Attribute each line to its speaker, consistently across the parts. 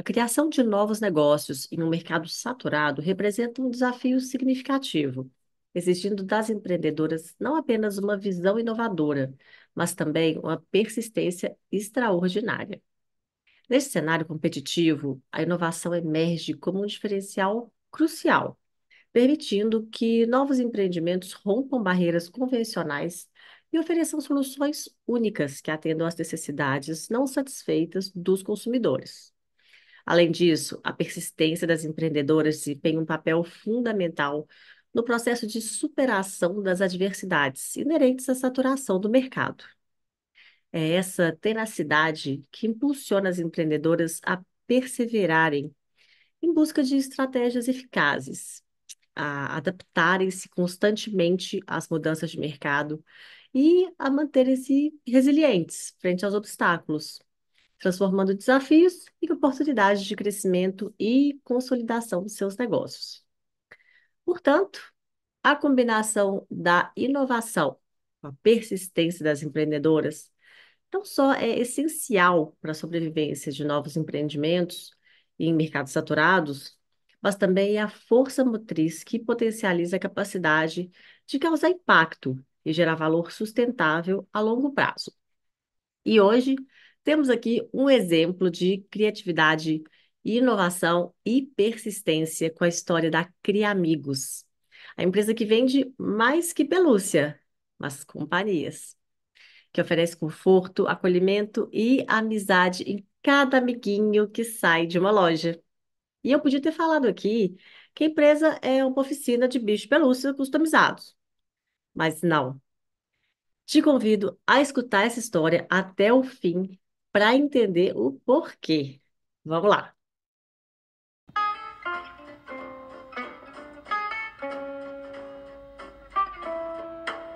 Speaker 1: A criação de novos negócios em um mercado saturado representa um desafio significativo, exigindo das empreendedoras não apenas uma visão inovadora, mas também uma persistência extraordinária. Neste cenário competitivo, a inovação emerge como um diferencial crucial, permitindo que novos empreendimentos rompam barreiras convencionais e ofereçam soluções únicas que atendam às necessidades não satisfeitas dos consumidores. Além disso, a persistência das empreendedoras desempenha um papel fundamental no processo de superação das adversidades inerentes à saturação do mercado. É essa tenacidade que impulsiona as empreendedoras a perseverarem em busca de estratégias eficazes, a adaptarem-se constantemente às mudanças de mercado e a manterem-se resilientes frente aos obstáculos, transformando desafios em oportunidades de crescimento e consolidação de seus negócios. Portanto, a combinação da inovação com a persistência das empreendedoras não só é essencial para a sobrevivência de novos empreendimentos em mercados saturados, mas também é a força motriz que potencializa a capacidade de causar impacto e gerar valor sustentável a longo prazo. E hoje temos aqui um exemplo de criatividade, inovação e persistência com a história da Criamigos, a empresa que vende mais que pelúcia, mas companhias, que oferece conforto, acolhimento e amizade em cada amiguinho que sai de uma loja. E eu podia ter falado aqui que a empresa é uma oficina de bicho pelúcia customizados. Mas não. Te convido a escutar essa história até o fim para entender o porquê. Vamos lá.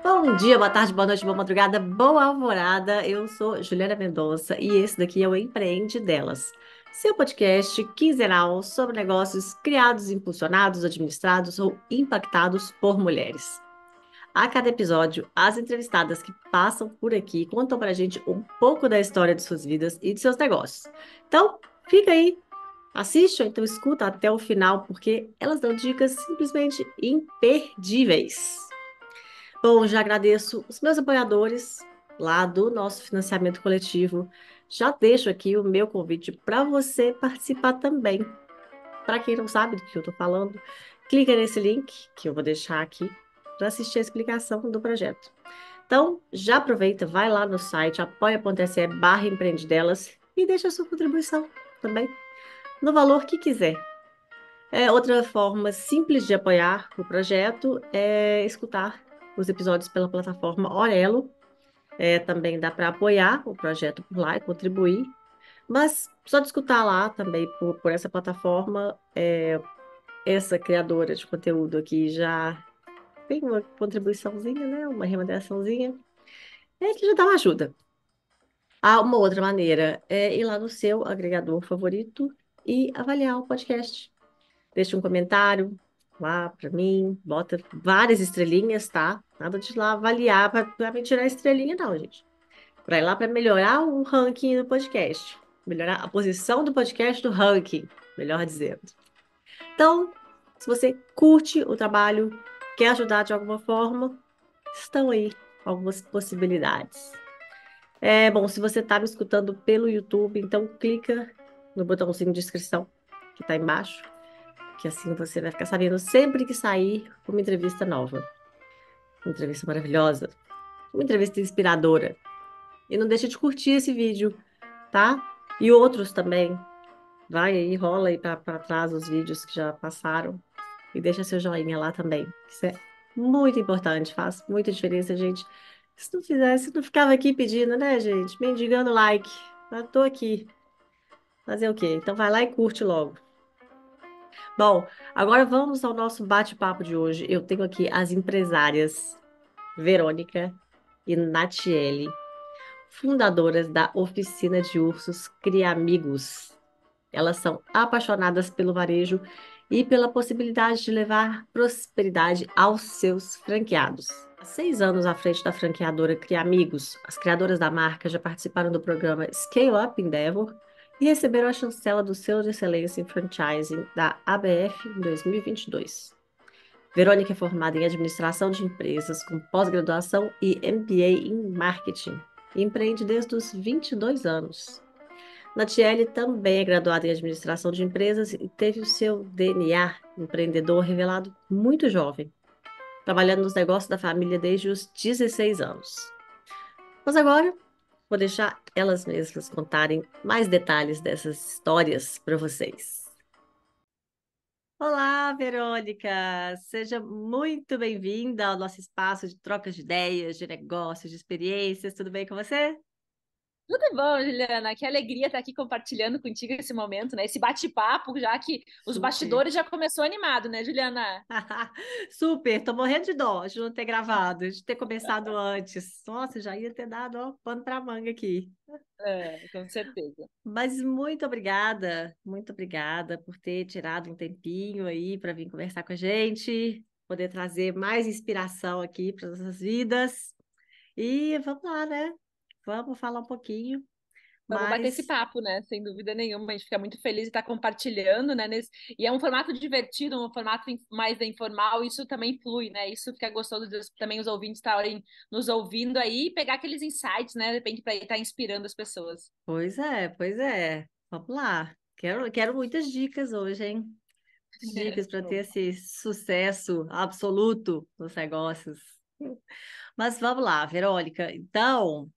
Speaker 1: Bom dia, boa tarde, boa noite, boa madrugada, boa alvorada. Eu sou Juliana Mendonça e esse daqui é o Empreende Delas, seu podcast quinzenal sobre negócios criados, impulsionados, administrados ou impactados por mulheres. A cada episódio, as entrevistadas que passam por aqui contam para a gente um pouco da história de suas vidas e de seus negócios. Então, fica aí, assiste ou então escuta até o final, porque elas dão dicas simplesmente imperdíveis. Bom, já agradeço os meus apoiadores lá do nosso financiamento coletivo. Já deixo aqui o meu convite para você participar também. Para quem não sabe do que eu estou falando, clica nesse link que eu vou deixar aqui para assistir a explicação do projeto. Então, já aproveita, vai lá no site apoia.se barra empreendedelas e deixa a sua contribuição também, no valor que quiser. É, outra forma simples de apoiar o projeto é escutar os episódios pela plataforma Orelo. É, também dá para apoiar o projeto por lá e contribuir. Mas só de escutar lá também por, por essa plataforma, é, essa criadora de conteúdo aqui já tem uma contribuiçãozinha, né? Uma remuneraçãozinha. É que já dá uma ajuda. Há uma outra maneira é ir lá no seu agregador favorito e avaliar o podcast. Deixe um comentário, lá para mim, bota várias estrelinhas, tá? Nada de lá avaliar para me tirar estrelinha, não, gente. Para ir lá para melhorar o ranking do podcast, melhorar a posição do podcast do ranking, melhor dizendo. Então, se você curte o trabalho, quer ajudar de alguma forma, estão aí algumas possibilidades. É bom, se você está me escutando pelo YouTube, então clica no botãozinho de inscrição que está embaixo que assim você vai ficar sabendo sempre que sair uma entrevista nova. Uma entrevista maravilhosa, uma entrevista inspiradora. E não deixe de curtir esse vídeo, tá? E outros também. Vai aí, rola aí para trás os vídeos que já passaram. E deixa seu joinha lá também. Isso é muito importante, faz muita diferença, gente. Se não fizesse, não ficava aqui pedindo, né, gente? Mendigando like. Eu tô aqui. Fazer o quê? Então vai lá e curte logo. Bom, agora vamos ao nosso bate-papo de hoje. Eu tenho aqui as empresárias Verônica e Natiele, fundadoras da oficina de ursos Criamigos. Elas são apaixonadas pelo varejo e pela possibilidade de levar prosperidade aos seus franqueados. Seis anos à frente da franqueadora Criamigos, as criadoras da marca já participaram do programa Scale Up Endeavor e receberam a chancela do Selo de Excelência em Franchising da ABF em 2022. Verônica é formada em Administração de Empresas, com pós-graduação e MBA em Marketing, e empreende desde os 22 anos. Natiele também é graduada em Administração de Empresas e teve o seu DNA empreendedor revelado muito jovem, trabalhando nos negócios da família desde os 16 anos. Mas agora vou deixar elas mesmas contarem mais detalhes dessas histórias para vocês. Olá, Verônica! Seja muito bem-vinda ao nosso espaço de trocas de ideias, de negócios, de experiências. Tudo bem com você?
Speaker 2: Tudo bom, Juliana? Que alegria estar aqui compartilhando contigo esse momento, né? Esse bate-papo, já que os
Speaker 1: Super.
Speaker 2: bastidores já começou animado, né, Juliana?
Speaker 1: Super, tô morrendo de dó de não ter gravado, de ter começado antes. Nossa, já ia ter dado ó, pano para manga aqui.
Speaker 2: É, com certeza.
Speaker 1: Mas muito obrigada, muito obrigada por ter tirado um tempinho aí para vir conversar com a gente, poder trazer mais inspiração aqui para nossas vidas. E vamos lá, né? Vamos falar um pouquinho.
Speaker 2: Vamos bater esse papo, né? Sem dúvida nenhuma. A gente fica muito feliz de estar compartilhando, né? Nesse... E é um formato divertido, um formato mais informal. Isso também flui, né? Isso fica gostoso de também os ouvintes estarem nos ouvindo aí e pegar aqueles insights, né? De repente, para estar inspirando as pessoas.
Speaker 1: Pois é, pois é. Vamos lá. Quero, quero muitas dicas hoje, hein? Dicas para ter esse sucesso absoluto nos negócios. Mas vamos lá, Verônica. Então,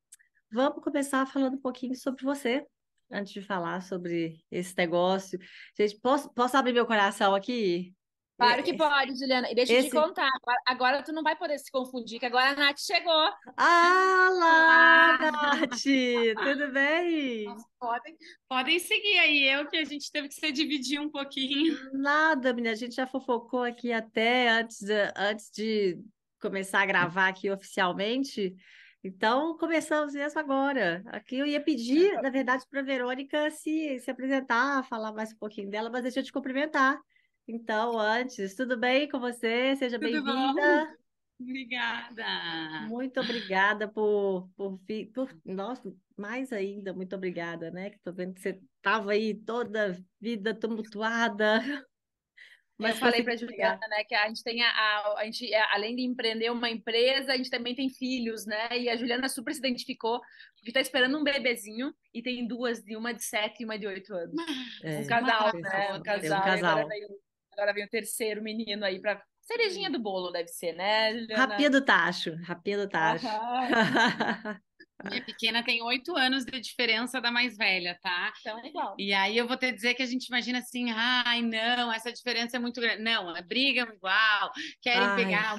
Speaker 1: Vamos começar falando um pouquinho sobre você, antes de falar sobre esse negócio. Gente, posso, posso abrir meu coração aqui?
Speaker 2: Claro que pode, Juliana. E deixa esse... eu te contar. Agora, agora, tu não vai poder se confundir, que agora a Nath chegou.
Speaker 1: Ah lá, ah. Nath! Tudo bem?
Speaker 3: Podem, podem seguir aí. Eu que a gente teve que se dividir um pouquinho.
Speaker 1: Nada, menina. A gente já fofocou aqui até antes antes de começar a gravar aqui oficialmente. Então, começamos isso agora. Aqui eu ia pedir, na verdade, para a Verônica se, se apresentar, falar mais um pouquinho dela, mas deixa eu te cumprimentar. Então, antes, tudo bem com você? Seja bem-vinda.
Speaker 3: Obrigada.
Speaker 1: Muito obrigada por, por vir. Por, nossa, mais ainda, muito obrigada, né? Que estou vendo que você estava aí toda vida tumultuada.
Speaker 2: Mas eu falei para Juliana, né, que a gente tem a, a, a, gente, é, além de empreender uma empresa, a gente também tem filhos, né? E a Juliana super se identificou, porque está esperando um bebezinho e tem duas, de uma de sete e uma de oito anos. É, um casal, né? Um casal. Um casal. Agora, vem, agora vem o terceiro menino aí para cerejinha do bolo, deve ser, né, Juliana?
Speaker 1: Rapinha do tacho, rapinha do tacho.
Speaker 3: Minha pequena tem oito anos de diferença da mais velha, tá?
Speaker 2: Então é igual.
Speaker 3: E aí eu vou te dizer que a gente imagina assim, ai, não, essa diferença é muito grande. Não, é briga igual, querem ai. pegar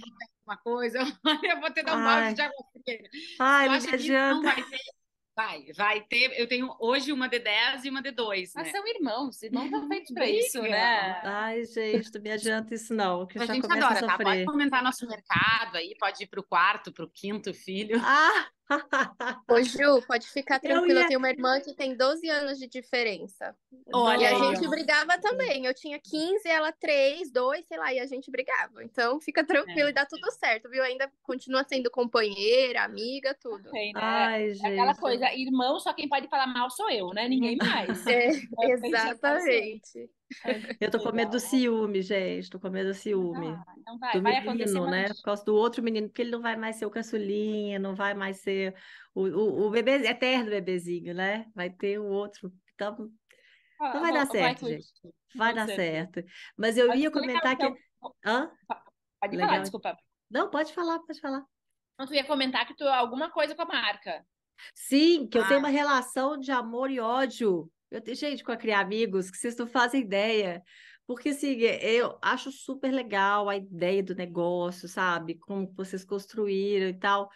Speaker 3: uma, coisa, eu vou te dar um balde de água fria.
Speaker 1: Ai, acho que não vai
Speaker 3: ter Vai, vai ter. Eu tenho hoje uma de 10 e uma de 2.
Speaker 2: Mas né? são irmãos, irmãos estão feitos para isso, né?
Speaker 1: Ai, gente, não me adianta isso, não. Que
Speaker 3: a
Speaker 1: já
Speaker 3: gente adora, a tá? Pode comentar nosso mercado aí, pode ir para o quarto, para o quinto filho.
Speaker 1: Ah!
Speaker 4: Ô, Ju, pode ficar tranquila. Eu, ia... eu tenho uma irmã que tem 12 anos de diferença. Olha, e a gente brigava também. Eu tinha 15, ela 3, 2, sei lá, e a gente brigava. Então fica tranquilo é. e dá tudo certo, viu? Ainda continua sendo companheira, amiga, tudo.
Speaker 2: Tem, né? Ai, gente. Aquela coisa, irmão, só quem pode falar mal sou eu, né? Ninguém mais.
Speaker 4: É, exatamente.
Speaker 1: Eu tô com medo do ciúme, gente. Tô com medo do ciúme.
Speaker 2: Ah, então vai,
Speaker 1: do
Speaker 2: vai
Speaker 1: menino, né? Por causa do outro menino, porque ele não vai mais ser o caçulinha, não vai mais ser o, o, o bebê eterno bebezinho, né? Vai ter o outro. Então, ah, não vai dar certo, vai, gente. Vai dar certo. Mas eu ia comentar que.
Speaker 2: Então... Hã? Pode legal. falar, desculpa.
Speaker 1: Não, pode falar, pode falar.
Speaker 2: Não, tu ia comentar que tu alguma coisa com a marca.
Speaker 1: Sim, que ah. eu tenho uma relação de amor e ódio eu tenho gente com a criar amigos que vocês não fazem ideia. Porque, assim, eu acho super legal a ideia do negócio, sabe? Como vocês construíram e tal.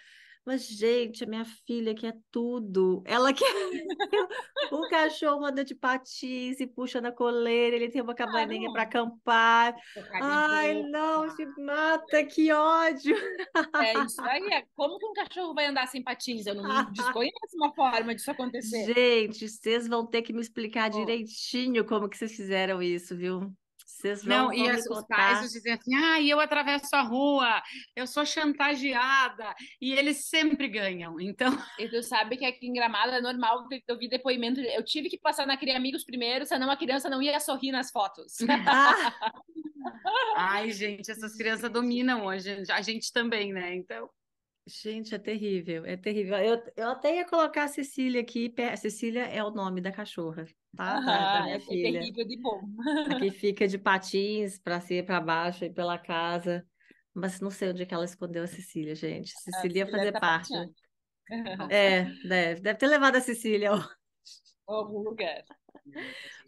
Speaker 1: Mas, gente, a minha filha quer tudo. Ela quer. o cachorro anda de patins e puxa na coleira, ele tem uma cabaninha para acampar. Ai, não, se mata, que ódio!
Speaker 2: É isso aí. É. Como que um cachorro vai andar sem patins? Eu não desconheço uma forma disso acontecer.
Speaker 1: Gente, vocês vão ter que me explicar direitinho como que vocês fizeram isso, viu? Vocês vão,
Speaker 3: não, e as, os pais dizem assim: ah, eu atravesso a rua, eu sou chantageada, e eles sempre ganham. Então.
Speaker 2: E tu sabe que aqui em Gramado é normal eu vi depoimento. Eu tive que passar na Cria Amigos primeiro, senão a criança não ia sorrir nas fotos.
Speaker 3: Ai, gente, essas crianças dominam hoje, a gente também, né? Então.
Speaker 1: Gente, é terrível, é terrível. Eu, eu até ia colocar a Cecília aqui. A Cecília é o nome da cachorra, tá? Da, da minha
Speaker 2: é
Speaker 1: filha.
Speaker 2: terrível de bom.
Speaker 1: Aqui fica de patins para cima e para baixo e pela casa. Mas não sei onde é que ela escondeu a Cecília, gente. Cecília ia fazer tá parte. É, deve, deve ter levado a Cecília
Speaker 2: ao algum lugar.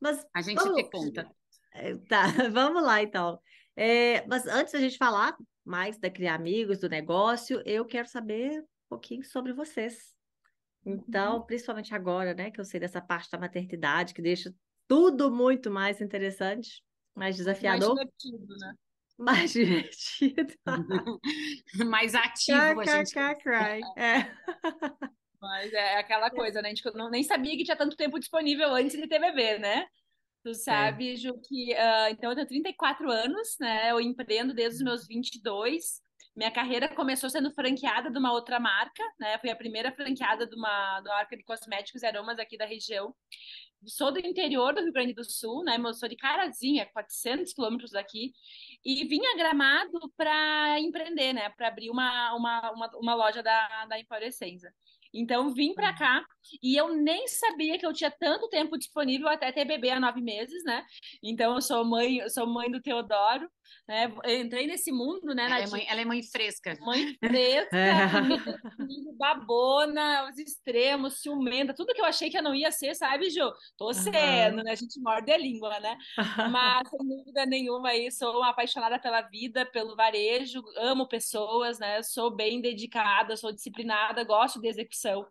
Speaker 1: Mas
Speaker 3: a gente vamos... te conta.
Speaker 1: É, tá, vamos lá então. É, mas antes da gente falar mais da Criar Amigos, do negócio, eu quero saber um pouquinho sobre vocês. Então, uhum. principalmente agora, né, que eu sei dessa parte da maternidade, que deixa tudo muito mais interessante, mais desafiador.
Speaker 2: Mais divertido, né?
Speaker 1: Mais divertido.
Speaker 3: mais ativo, a gente.
Speaker 1: É.
Speaker 2: Mas é aquela coisa, né? A gente não, nem sabia que tinha tanto tempo disponível antes de ter bebê, né? Tu é. sabe, é. Ju, que uh, então eu tenho 34 anos, né? Eu empreendo desde os meus 22. Minha carreira começou sendo franqueada de uma outra marca, né? Fui a primeira franqueada de uma, de uma marca de cosméticos e aromas aqui da região. Sou do interior do Rio Grande do Sul, né? Eu sou de Carazinha, 400 quilômetros daqui. E vim a Gramado para empreender, né? Para abrir uma, uma, uma, uma, loja da, da Empório Essência. Então, vim para uhum. cá e eu nem sabia que eu tinha tanto tempo disponível até ter bebê há nove meses, né? Então, eu sou mãe, eu sou mãe do Teodoro, né? Eu entrei nesse mundo, né?
Speaker 3: Ela, é mãe, ela é mãe fresca.
Speaker 2: Mãe fresca, é. babona, os extremos, ciumenta, tudo que eu achei que eu não ia ser, sabe, Ju? Tô sendo, uhum. né? A gente morde a língua, né? Mas, sem dúvida nenhuma, aí, sou uma apaixonada pela vida, pelo varejo, amo pessoas, né? Sou bem dedicada, sou disciplinada, gosto de execução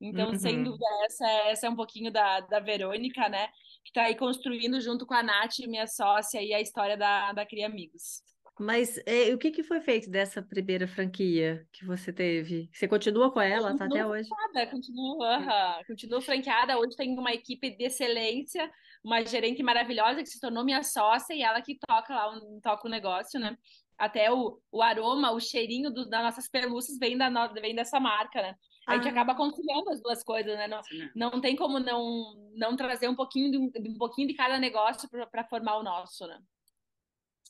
Speaker 2: então, uhum. sem dúvida, essa, é, essa é um pouquinho da, da Verônica, né? Que está aí construindo junto com a Nath, minha sócia, e a história da, da Cria Amigos.
Speaker 1: Mas é, o que, que foi feito dessa primeira franquia que você teve? Você continua com ela, tá até hoje?
Speaker 2: Nada, continuo, uh, continuo franqueada. Hoje tem uma equipe de excelência, uma gerente maravilhosa que se tornou minha sócia e ela que toca lá, toca o negócio, né? Até o, o aroma, o cheirinho do, das nossas pelúcias vem, da, vem dessa marca, né? A gente ah. acaba conciliando as duas coisas, né? Não, não tem como não, não trazer um pouquinho de, um pouquinho de cada negócio para formar o nosso, né?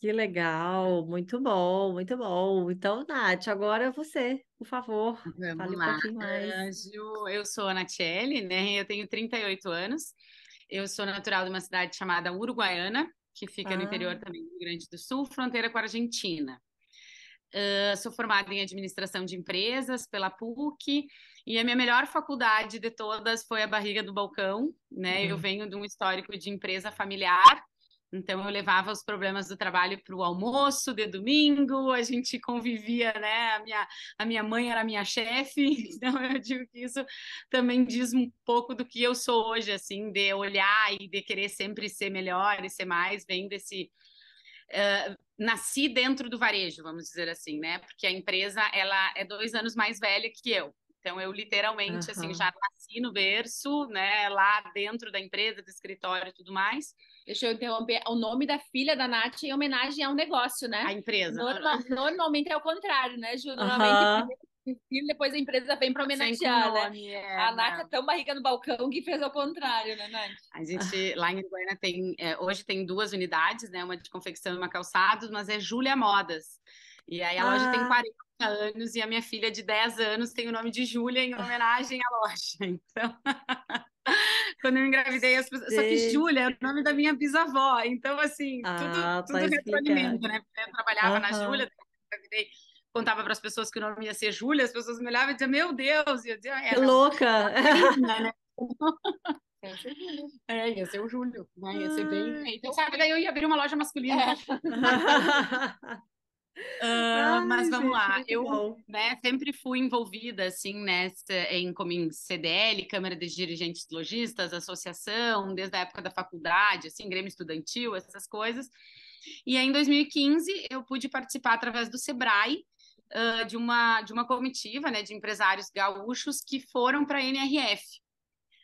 Speaker 1: Que legal, muito bom, muito bom. Então, Nath, agora você, por favor, Vamos fale lá. um pouquinho mais.
Speaker 3: Eu, eu sou a Nathiele, né? Eu tenho 38 anos. Eu sou natural de uma cidade chamada Uruguaiana, que fica ah. no interior também do Rio Grande do Sul, fronteira com a Argentina. Uh, sou formada em administração de empresas pela PUC e a minha melhor faculdade de todas foi a barriga do balcão, né? Uhum. Eu venho de um histórico de empresa familiar, então eu levava os problemas do trabalho para o almoço de domingo, a gente convivia, né? A minha, a minha mãe era minha chefe, então eu digo que isso também diz um pouco do que eu sou hoje, assim, de olhar e de querer sempre ser melhor e ser mais, vem desse Uh, nasci dentro do varejo, vamos dizer assim, né? Porque a empresa ela é dois anos mais velha que eu. Então eu literalmente uhum. assim já nasci no berço, né? Lá dentro da empresa, do escritório e tudo mais.
Speaker 2: Deixa eu interromper. O nome da filha da Nath é em homenagem ao negócio, né?
Speaker 3: A empresa.
Speaker 2: Normal, normalmente é o contrário, né, Ju? Normalmente uhum filho, depois a empresa vem para homenagear, né? nome, né? É, a Nath é tão barriga no balcão que fez ao contrário, né, Nath?
Speaker 3: A gente, lá em Goiânia, tem, é, hoje tem duas unidades, né? Uma de confecção e uma calçados, mas é Júlia Modas. E aí a ah. loja tem 40 anos e a minha filha de 10 anos tem o nome de Júlia em homenagem à loja. Então... Quando eu engravidei, as pessoas... só que Júlia é o nome da minha bisavó. Então, assim, ah, tudo, tudo retroalimenta, né? Eu trabalhava uhum. na Júlia, engravidei contava para as pessoas que o nome ia ser Júlia, as pessoas me olhavam e diziam, meu Deus, e eu dizia,
Speaker 1: é, que louca!
Speaker 3: né? É, ia ser o Júlio, né? Ia ser bem. Então, sabe, daí eu ia abrir uma loja masculina. É. Uh, mas vamos gente, lá, eu né, sempre fui envolvida assim nessa em como em CDL, Câmara de Dirigentes Logistas, associação, desde a época da faculdade, assim, Grêmio Estudantil, essas coisas. E aí, em 2015 eu pude participar através do Sebrae uh, de, uma, de uma comitiva né, de empresários gaúchos que foram para a NRF.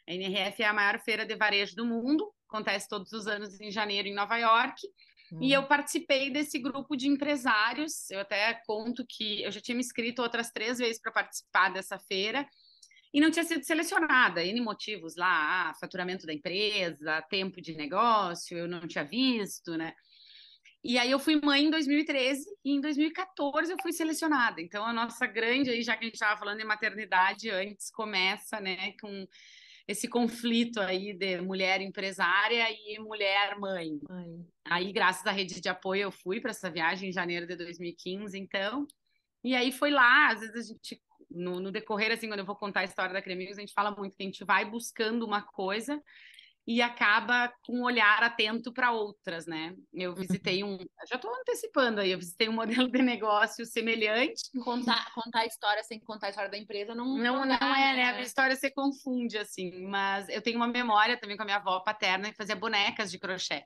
Speaker 3: A NRF é a maior feira de varejo do mundo, acontece todos os anos em janeiro em Nova York. Hum. E eu participei desse grupo de empresários. Eu até conto que eu já tinha me inscrito outras três vezes para participar dessa feira e não tinha sido selecionada. N motivos lá, ah, faturamento da empresa, tempo de negócio, eu não tinha visto, né? E aí eu fui mãe em 2013 e em 2014 eu fui selecionada. Então a nossa grande aí, já que a gente estava falando de maternidade antes, começa, né, com esse conflito aí de mulher empresária e mulher mãe. Ai. Aí, graças à rede de apoio, eu fui para essa viagem em janeiro de 2015, então. E aí foi lá, às vezes a gente, no, no decorrer, assim, quando eu vou contar a história da Cremigos, a gente fala muito que a gente vai buscando uma coisa e acaba com um olhar atento para outras, né? Eu visitei um, já estou antecipando aí, eu visitei um modelo de negócio semelhante.
Speaker 2: Contar, contar a história sem contar a história da empresa não
Speaker 3: não, não, não é, né? A história se confunde assim, mas eu tenho uma memória também com a minha avó paterna que fazia bonecas de crochê.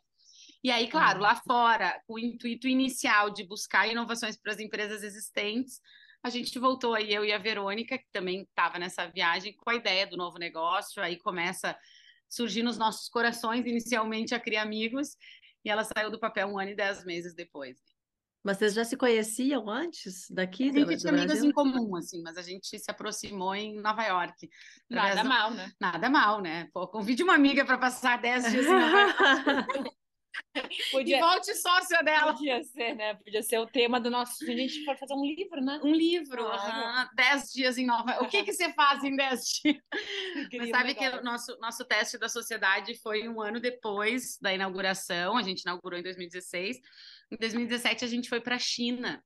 Speaker 3: E aí, claro, lá fora, o intuito inicial de buscar inovações para as empresas existentes, a gente voltou aí, eu e a Verônica, que também estava nessa viagem, com a ideia do novo negócio. Aí começa surgir nos nossos corações, inicialmente a criar amigos, e ela saiu do papel um ano e dez meses depois.
Speaker 1: Mas vocês já se conheciam antes daqui?
Speaker 3: A gente tinha amigos em comum, assim, mas a gente se aproximou em Nova York.
Speaker 2: Nada mal, né?
Speaker 3: Nada mal, né? Pô, convide uma amiga para passar dez dias em Nova York. Podia, e volte sócia dela.
Speaker 2: Podia ser, né? Podia ser o tema do nosso. A gente for fazer um livro, né?
Speaker 3: Um livro. Claro. Dez dias em Nova O que, que você faz em dez dias? Mas sabe que o nosso, nosso teste da sociedade foi um ano depois da inauguração. A gente inaugurou em 2016. Em 2017, a gente foi para a China.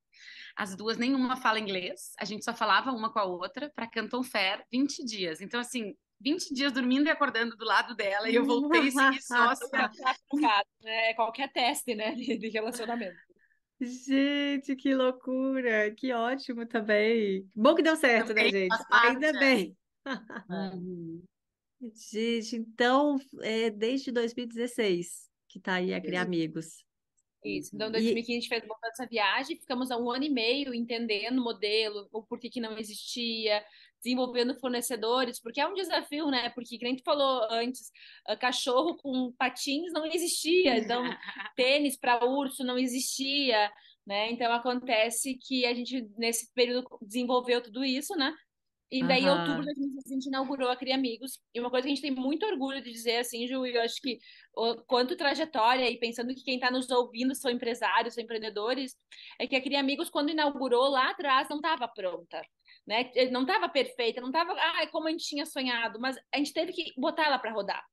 Speaker 3: As duas, nenhuma fala inglês. A gente só falava uma com a outra para Canton Fair 20 dias. Então, assim, 20 dias dormindo e acordando do lado dela, e eu voltei sem sócia.
Speaker 2: é qualquer teste, né, de relacionamento.
Speaker 1: Gente, que loucura! Que ótimo também. Bom que deu certo, né, também né, gente? Ainda bem. Uhum. Gente, então, é desde 2016 que tá aí a Criar Amigos.
Speaker 2: Isso. Então, em 2015 e... a gente fez essa viagem, ficamos há um ano e meio entendendo o modelo, o porquê que não existia, desenvolvendo fornecedores, porque é um desafio, né? Porque, como a gente falou antes, ah, cachorro com patins não existia, então tênis para urso não existia, né? Então acontece que a gente, nesse período, desenvolveu tudo isso, né? E daí, em outubro de 2016, a gente inaugurou a Cria Amigos. E uma coisa que a gente tem muito orgulho de dizer, assim, Ju, eu acho que o, quanto trajetória, e pensando que quem está nos ouvindo são empresários, são empreendedores, é que a Cria Amigos, quando inaugurou lá atrás, não estava pronta né? Não estava perfeita, não estava ah, como a gente tinha sonhado, mas a gente teve que botar ela para rodar.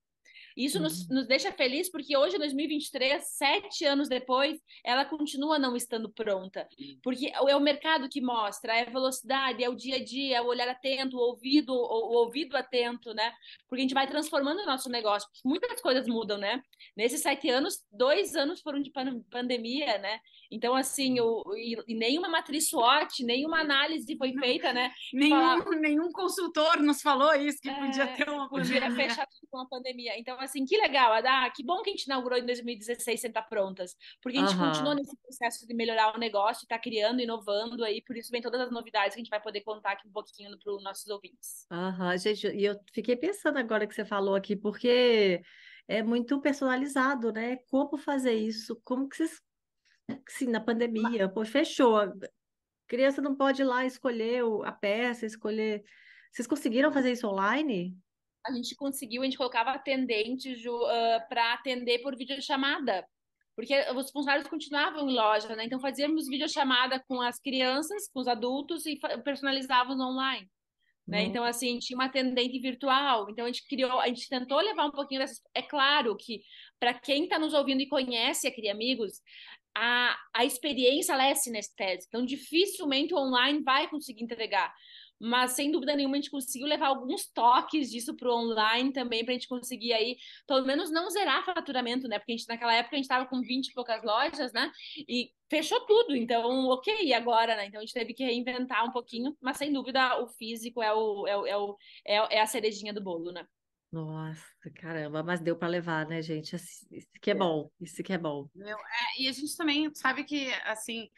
Speaker 2: Isso uhum. nos, nos deixa feliz porque hoje, em 2023, sete anos depois, ela continua não estando pronta. Porque é o mercado que mostra, é a velocidade, é o dia a dia, é o olhar atento, o ouvido, o, o ouvido atento, né? Porque a gente vai transformando o nosso negócio. Muitas coisas mudam, né? Nesses sete anos, dois anos foram de pandemia, né? Então, assim, o, e, e nenhuma matriz SWOT, nenhuma análise foi feita, né?
Speaker 3: Nenhum, nenhum consultor nos falou isso, que é, podia ter uma
Speaker 2: pandemia. Podia fechar tudo com a pandemia. Então, assim, que legal. Ah, que bom que a gente inaugurou em 2016 sem estar prontas. Porque a gente uhum. continua nesse processo de melhorar o negócio, está criando, inovando aí, por isso vem todas as novidades que a gente vai poder contar aqui um pouquinho para os nossos ouvintes.
Speaker 1: Aham, uhum. gente, e eu fiquei pensando agora que você falou aqui, porque é muito personalizado, né? Como fazer isso? Como que vocês Sim, na pandemia, pô, fechou. A criança não pode ir lá escolher a peça, escolher. Vocês conseguiram fazer isso online?
Speaker 2: A gente conseguiu, a gente colocava atendentes uh, para atender por videochamada. Porque os funcionários continuavam em loja, né? Então fazíamos videochamada com as crianças, com os adultos e personalizávamos online. Né? Uhum. Então, assim, tinha uma atendente virtual. Então, a gente criou, a gente tentou levar um pouquinho dessas. É claro que, para quem está nos ouvindo e conhece a Cria Amigos, a, a experiência ela é sinestésica, então dificilmente o online vai conseguir entregar. Mas sem dúvida nenhuma a gente conseguiu levar alguns toques disso para o online também, para a gente conseguir aí, pelo menos não zerar faturamento, né? Porque a gente, naquela época a gente estava com 20 e poucas lojas, né? E fechou tudo, então, ok, agora, né? Então a gente teve que reinventar um pouquinho, mas sem dúvida o físico é, o, é, o, é, o, é, é a cerejinha do bolo, né?
Speaker 1: Nossa, caramba, mas deu para levar, né, gente? Isso que é, bom, isso que é bom.
Speaker 3: Meu, é, e a gente também sabe que, assim,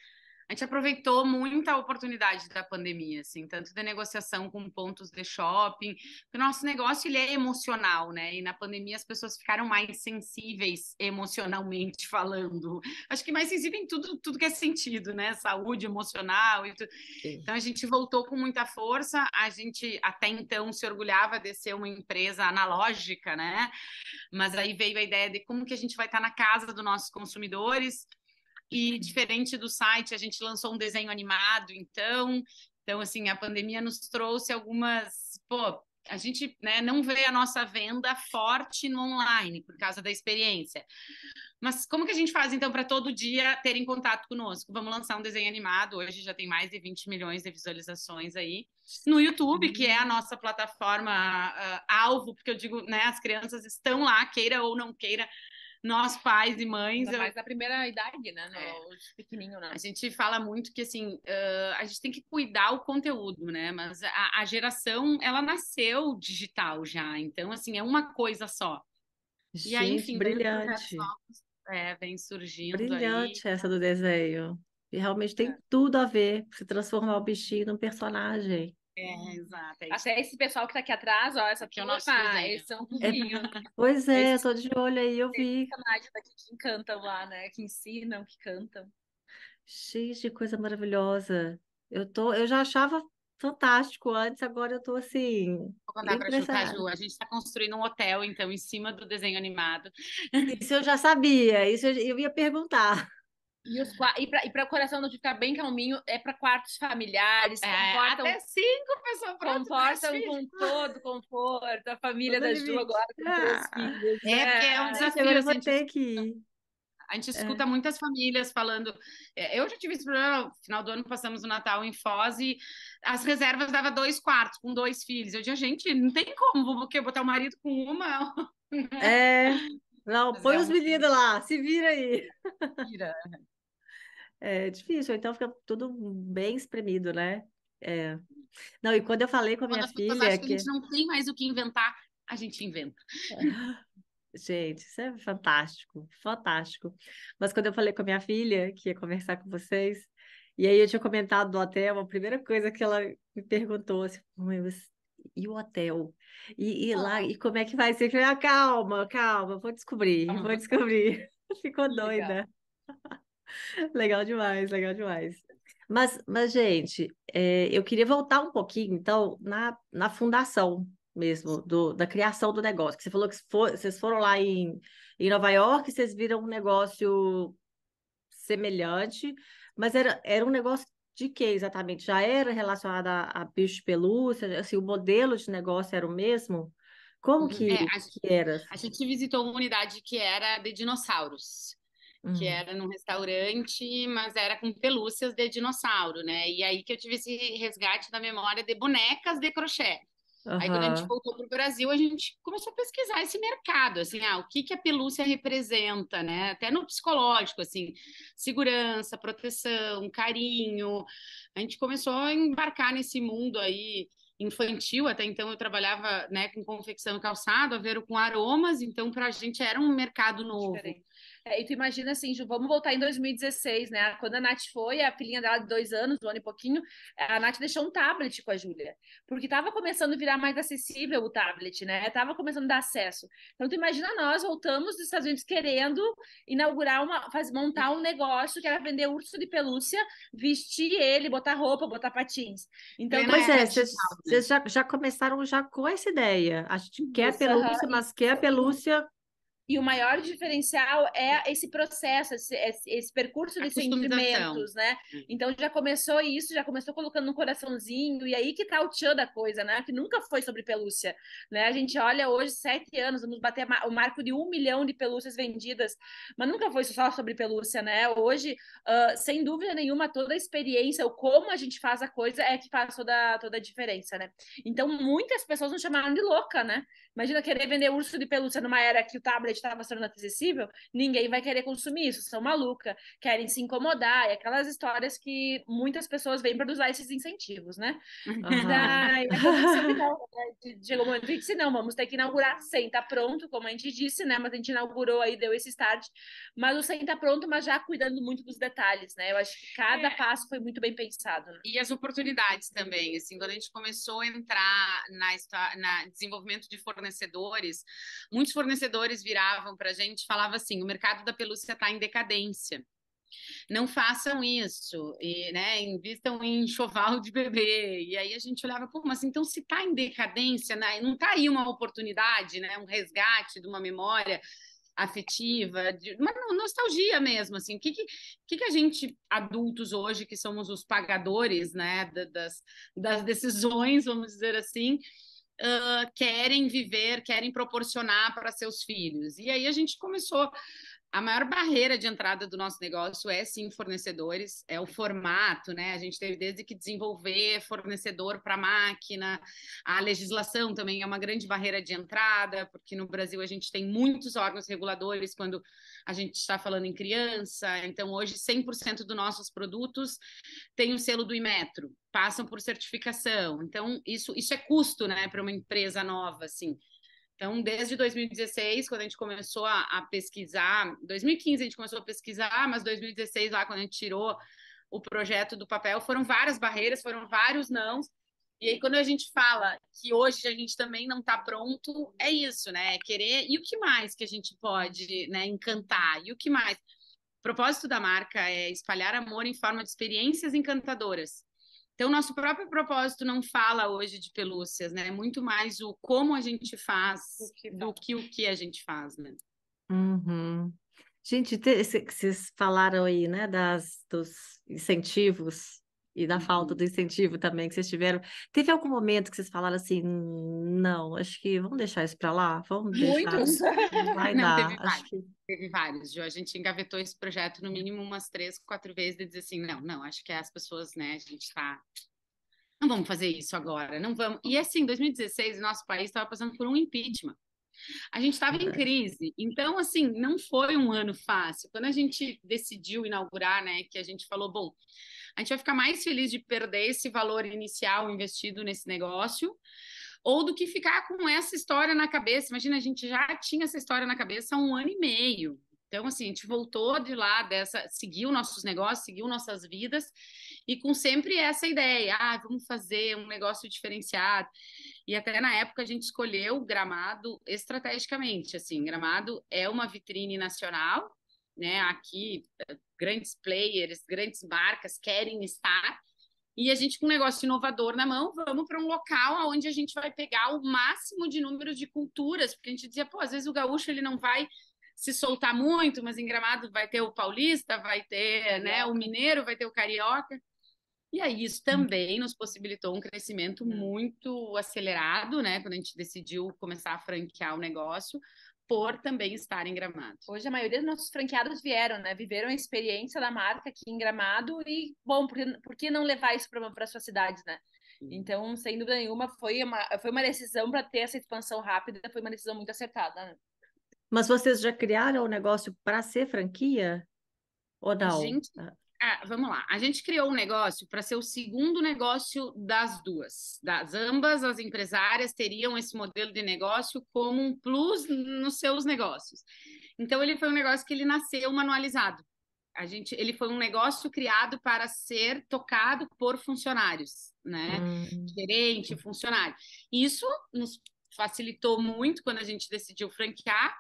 Speaker 3: a gente aproveitou muito a oportunidade da pandemia, assim, tanto de negociação com pontos de shopping, o nosso negócio ele é emocional, né? E na pandemia as pessoas ficaram mais sensíveis emocionalmente falando. Acho que mais sensível em tudo, tudo que é sentido, né? Saúde emocional e tudo. Então a gente voltou com muita força. A gente até então se orgulhava de ser uma empresa analógica, né? Mas aí veio a ideia de como que a gente vai estar na casa dos nossos consumidores e diferente do site, a gente lançou um desenho animado, então, então assim, a pandemia nos trouxe algumas, pô, a gente né, não vê a nossa venda forte no online por causa da experiência. Mas como que a gente faz, então, para todo dia terem contato conosco? Vamos lançar um desenho animado. Hoje já tem mais de 20 milhões de visualizações aí. No YouTube, que é a nossa plataforma uh, alvo, porque eu digo, né, as crianças estão lá, queira ou não queira, nós pais e mães.
Speaker 2: Mais na primeira idade, né? No, é. pequenininho, né?
Speaker 3: A gente fala muito que assim uh, a gente tem que cuidar o conteúdo, né? Mas a, a, geração ela nasceu digital já, então assim é uma coisa só.
Speaker 1: Gente, e aí, enfim, brilhante.
Speaker 3: É, vem surgindo.
Speaker 1: Brilhante
Speaker 3: aí.
Speaker 1: essa do desenho. E realmente tem é. tudo a ver se transformar o bichinho num personagem.
Speaker 3: É, exato. É
Speaker 2: Até esse pessoal que tá aqui atrás, ó, essa aqui é o nosso eles são cozinho.
Speaker 1: É, pois é, eu tô de olho aí, eu vi.
Speaker 2: personagens daqui que encantam lá, né? Que ensinam, que cantam.
Speaker 1: Cheio de coisa maravilhosa. Eu tô, eu já achava fantástico antes, agora eu tô assim.
Speaker 3: Vou contar pra Ju, tá, Ju? A gente está construindo um hotel, então, em cima do desenho animado.
Speaker 1: Isso eu já sabia, isso eu, eu ia perguntar.
Speaker 2: E, os, e para o coração não ficar bem calminho, é para quartos familiares.
Speaker 3: É, comportam, até cinco pessoas
Speaker 2: Comportam com todo conforto. A família da Ju agora com três ah, filhos.
Speaker 3: É, é, porque é um desafio.
Speaker 1: Agora eu vou ter que ir.
Speaker 3: A gente é. escuta é. muitas famílias falando. É, eu já tive esse problema. No final do ano passamos o Natal em Foz e as reservas dava dois quartos com dois filhos. Eu dizia, gente, não tem como, vou botar o marido com uma.
Speaker 1: É. Não, Mas põe é os meninos lá, se vira aí.
Speaker 3: Vira.
Speaker 1: É difícil, então fica tudo bem espremido, né? É. Não, e quando eu falei com a minha
Speaker 3: quando
Speaker 1: filha.
Speaker 3: Que... que a gente não tem mais o que inventar, a gente inventa.
Speaker 1: É. Gente, isso é fantástico, fantástico. Mas quando eu falei com a minha filha, que ia conversar com vocês, e aí eu tinha comentado do hotel, a primeira coisa que ela me perguntou assim, mãe, e o hotel? E, e lá, e como é que vai ser? Eu falei, ah, calma, calma, vou descobrir, vou descobrir. Ficou doida. Legal demais, legal demais. Mas, mas gente, é, eu queria voltar um pouquinho, então, na, na fundação mesmo, do, da criação do negócio. Que você falou que for, vocês foram lá em, em Nova York, vocês viram um negócio semelhante, mas era, era um negócio de que exatamente? Já era relacionado a, a bicho de pelúcia? Assim, o modelo de negócio era o mesmo? Como uhum. que, é, a, que era?
Speaker 3: A gente visitou uma unidade que era de dinossauros que uhum. era num restaurante, mas era com pelúcias de dinossauro, né? E aí que eu tive esse resgate da memória de bonecas de crochê. Uhum. Aí, quando a gente voltou para o Brasil, a gente começou a pesquisar esse mercado, assim, ah, o que, que a pelúcia representa, né? Até no psicológico, assim, segurança, proteção, carinho. A gente começou a embarcar nesse mundo aí infantil, até então eu trabalhava né, com confecção e calçado, a ver com aromas, então para a gente era um mercado novo. Diferente.
Speaker 2: É, e tu imagina assim, Ju, vamos voltar em 2016, né? Quando a Nath foi, a filhinha dela de dois anos, um ano e pouquinho, a Nath deixou um tablet com a Júlia. Porque tava começando a virar mais acessível o tablet, né? Tava começando a dar acesso. Então, tu imagina nós, voltamos dos Estados Unidos querendo inaugurar uma, faz, montar um negócio que era vender urso de pelúcia, vestir ele, botar roupa, botar patins.
Speaker 1: Então, pois é, vocês, né? já, já começaram já com essa ideia. A gente quer pelúcia, mas quer a pelúcia
Speaker 2: e o maior diferencial é esse processo, esse, esse percurso de sentimentos, né? Hum. Então já começou isso, já começou colocando um coraçãozinho, e aí que tá o tchan da coisa, né? Que nunca foi sobre pelúcia, né? A gente olha hoje, sete anos, vamos bater o marco de um milhão de pelúcias vendidas, mas nunca foi só sobre pelúcia, né? Hoje, uh, sem dúvida nenhuma, toda a experiência, o como a gente faz a coisa é que faz toda, toda a diferença, né? Então, muitas pessoas nos chamaram de louca, né? Imagina querer vender urso de pelúcia numa era que o tablet estava se tornando acessível, ninguém vai querer consumir isso, são maluca, querem se incomodar, e aquelas histórias que muitas pessoas vêm para usar esses incentivos, né? Uhum. Daí, chegou um momento que disse, não, vamos ter que inaugurar sem tá pronto, como a gente disse, né? Mas a gente inaugurou aí, deu esse start, mas o sem tá pronto, mas já cuidando muito dos detalhes, né? Eu acho que cada é. passo foi muito bem pensado. Né?
Speaker 3: E as oportunidades também, assim, quando a gente começou a entrar na, na desenvolvimento de fornecedores, muitos fornecedores viravam para a gente falavam assim, o mercado da pelúcia está em decadência não façam isso, e, né, invistam em enxoval de bebê. E aí a gente olhava, pô, mas então se está em decadência, né, não está aí uma oportunidade, né, um resgate de uma memória afetiva, de uma nostalgia mesmo, assim, que, que, que a gente, adultos hoje, que somos os pagadores, né, das, das decisões, vamos dizer assim, uh, querem viver, querem proporcionar para seus filhos. E aí a gente começou a maior barreira de entrada do nosso negócio é sim fornecedores, é o formato, né? A gente teve desde que desenvolver fornecedor para máquina, a legislação também é uma grande barreira de entrada, porque no Brasil a gente tem muitos órgãos reguladores quando a gente está falando em criança, então hoje 100% dos nossos produtos tem o selo do Imetro, passam por certificação, então isso, isso é custo, né, para uma empresa nova, assim. Então, desde 2016, quando a gente começou a, a, pesquisar, 2015 a gente começou a pesquisar, mas 2016, lá quando a gente tirou o projeto do papel, foram várias barreiras, foram vários não. E aí, quando a gente fala que hoje a gente também não está pronto, é isso, né? É querer. E o que mais que a gente pode né, encantar? E o que mais? O propósito da marca é espalhar amor em forma de experiências encantadoras. Então, nosso próprio propósito não fala hoje de pelúcias, né? É muito mais o como a gente faz do que o que a gente faz, né?
Speaker 1: Uhum. Gente, vocês falaram aí, né, das, dos incentivos e da falta do incentivo também que vocês tiveram. Teve algum momento que vocês falaram assim, não, acho que vamos deixar isso para lá, vamos
Speaker 2: Muitos.
Speaker 1: deixar. Vai
Speaker 3: não,
Speaker 1: dar.
Speaker 3: Teve vários, que... teve vários, Ju. A gente engavetou esse projeto no mínimo umas três, quatro vezes e dizer assim, não, não, acho que as pessoas, né, a gente está não vamos fazer isso agora, não vamos. E assim, 2016, nosso país estava passando por um impeachment. A gente estava em crise, então assim não foi um ano fácil. Quando a gente decidiu inaugurar, né, que a gente falou, bom, a gente vai ficar mais feliz de perder esse valor inicial investido nesse negócio, ou do que ficar com essa história na cabeça. Imagina, a gente já tinha essa história na cabeça há um ano e meio. Então, assim, a gente voltou de lá dessa, seguiu nossos negócios, seguiu nossas vidas, e com sempre essa ideia, ah, vamos fazer um negócio diferenciado. E até na época a gente escolheu Gramado estrategicamente, assim, Gramado é uma vitrine nacional, né? Aqui grandes players, grandes marcas querem estar. E a gente, com um negócio inovador na mão, vamos para um local onde a gente vai pegar o máximo de números de culturas, porque a gente dizia, pô, às vezes o gaúcho ele não vai se soltar muito, mas em Gramado vai ter o paulista, vai ter né, o mineiro, vai ter o carioca. E aí isso também nos possibilitou um crescimento muito acelerado, né? Quando a gente decidiu começar a franquear o negócio, por também estar em Gramado.
Speaker 2: Hoje a maioria dos nossos franqueados vieram, né? Viveram a experiência da marca aqui em Gramado e, bom, por, por que não levar isso para suas cidades, né? Então, sem dúvida nenhuma, foi uma, foi uma decisão para ter essa expansão rápida, foi uma decisão muito acertada. Né?
Speaker 1: Mas vocês já criaram o negócio para ser franquia? Ou não?
Speaker 3: Gente, ah. Ah, vamos lá. A gente criou um negócio para ser o segundo negócio das duas. Das ambas as empresárias teriam esse modelo de negócio como um plus nos seus negócios. Então ele foi um negócio que ele nasceu manualizado. A gente, ele foi um negócio criado para ser tocado por funcionários, né? Hum. Gerente, funcionário. Isso nos facilitou muito quando a gente decidiu franquear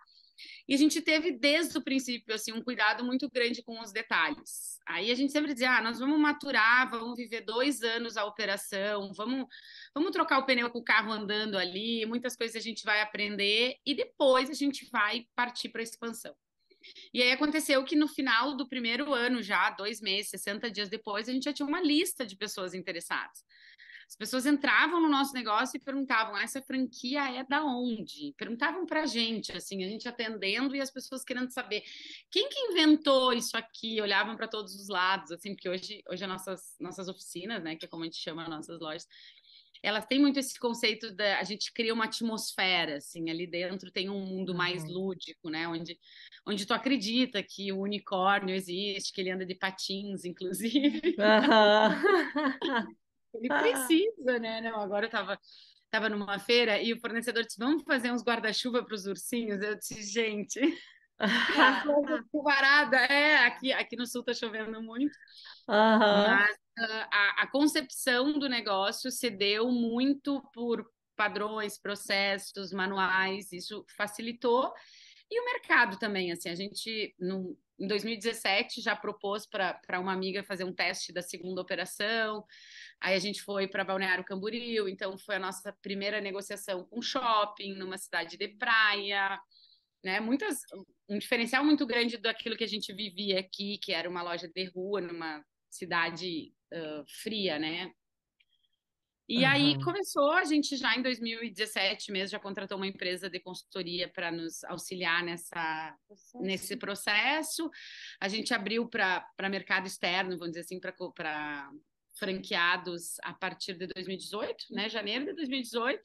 Speaker 3: e a gente teve desde o princípio assim um cuidado muito grande com os detalhes. Aí a gente sempre dizia, ah, nós vamos maturar, vamos viver dois anos a operação, vamos, vamos trocar o pneu com o carro andando ali, muitas coisas a gente vai aprender e depois a gente vai partir para a expansão. E aí aconteceu que no final do primeiro ano, já dois meses, 60 dias depois, a gente já tinha uma lista de pessoas interessadas. As pessoas entravam no nosso negócio e perguntavam: essa franquia é da onde? Perguntavam para a gente, assim, a gente atendendo e as pessoas querendo saber quem que inventou isso aqui. Olhavam para todos os lados, assim, porque hoje, hoje as nossas, nossas oficinas, né, que é como a gente chama as nossas lojas, elas têm muito esse conceito da a gente cria uma atmosfera assim ali dentro tem um mundo mais uhum. lúdico né onde onde tu acredita que o unicórnio existe que ele anda de patins inclusive uhum. ele precisa né? Não agora eu tava tava numa feira e o fornecedor disse vamos fazer uns guarda-chuva para os ursinhos? Eu disse gente varada é aqui aqui no sul tá chovendo muito. Uhum. mas a, a concepção do negócio se deu muito por padrões, processos, manuais, isso facilitou. E o mercado também, assim, a gente no, em 2017 já propôs para uma amiga fazer um teste da segunda operação, aí a gente foi para Balneário Camboriú, então foi a nossa primeira negociação com shopping, numa cidade de praia, né? Muitas, um diferencial muito grande daquilo que a gente vivia aqui, que era uma loja de rua, numa cidade uh, fria, né? E uhum. aí começou, a gente já em 2017 mesmo já contratou uma empresa de consultoria para nos auxiliar nessa, processo. nesse processo. A gente abriu para mercado externo, vamos dizer assim, para franqueados a partir de 2018, né? Janeiro de 2018.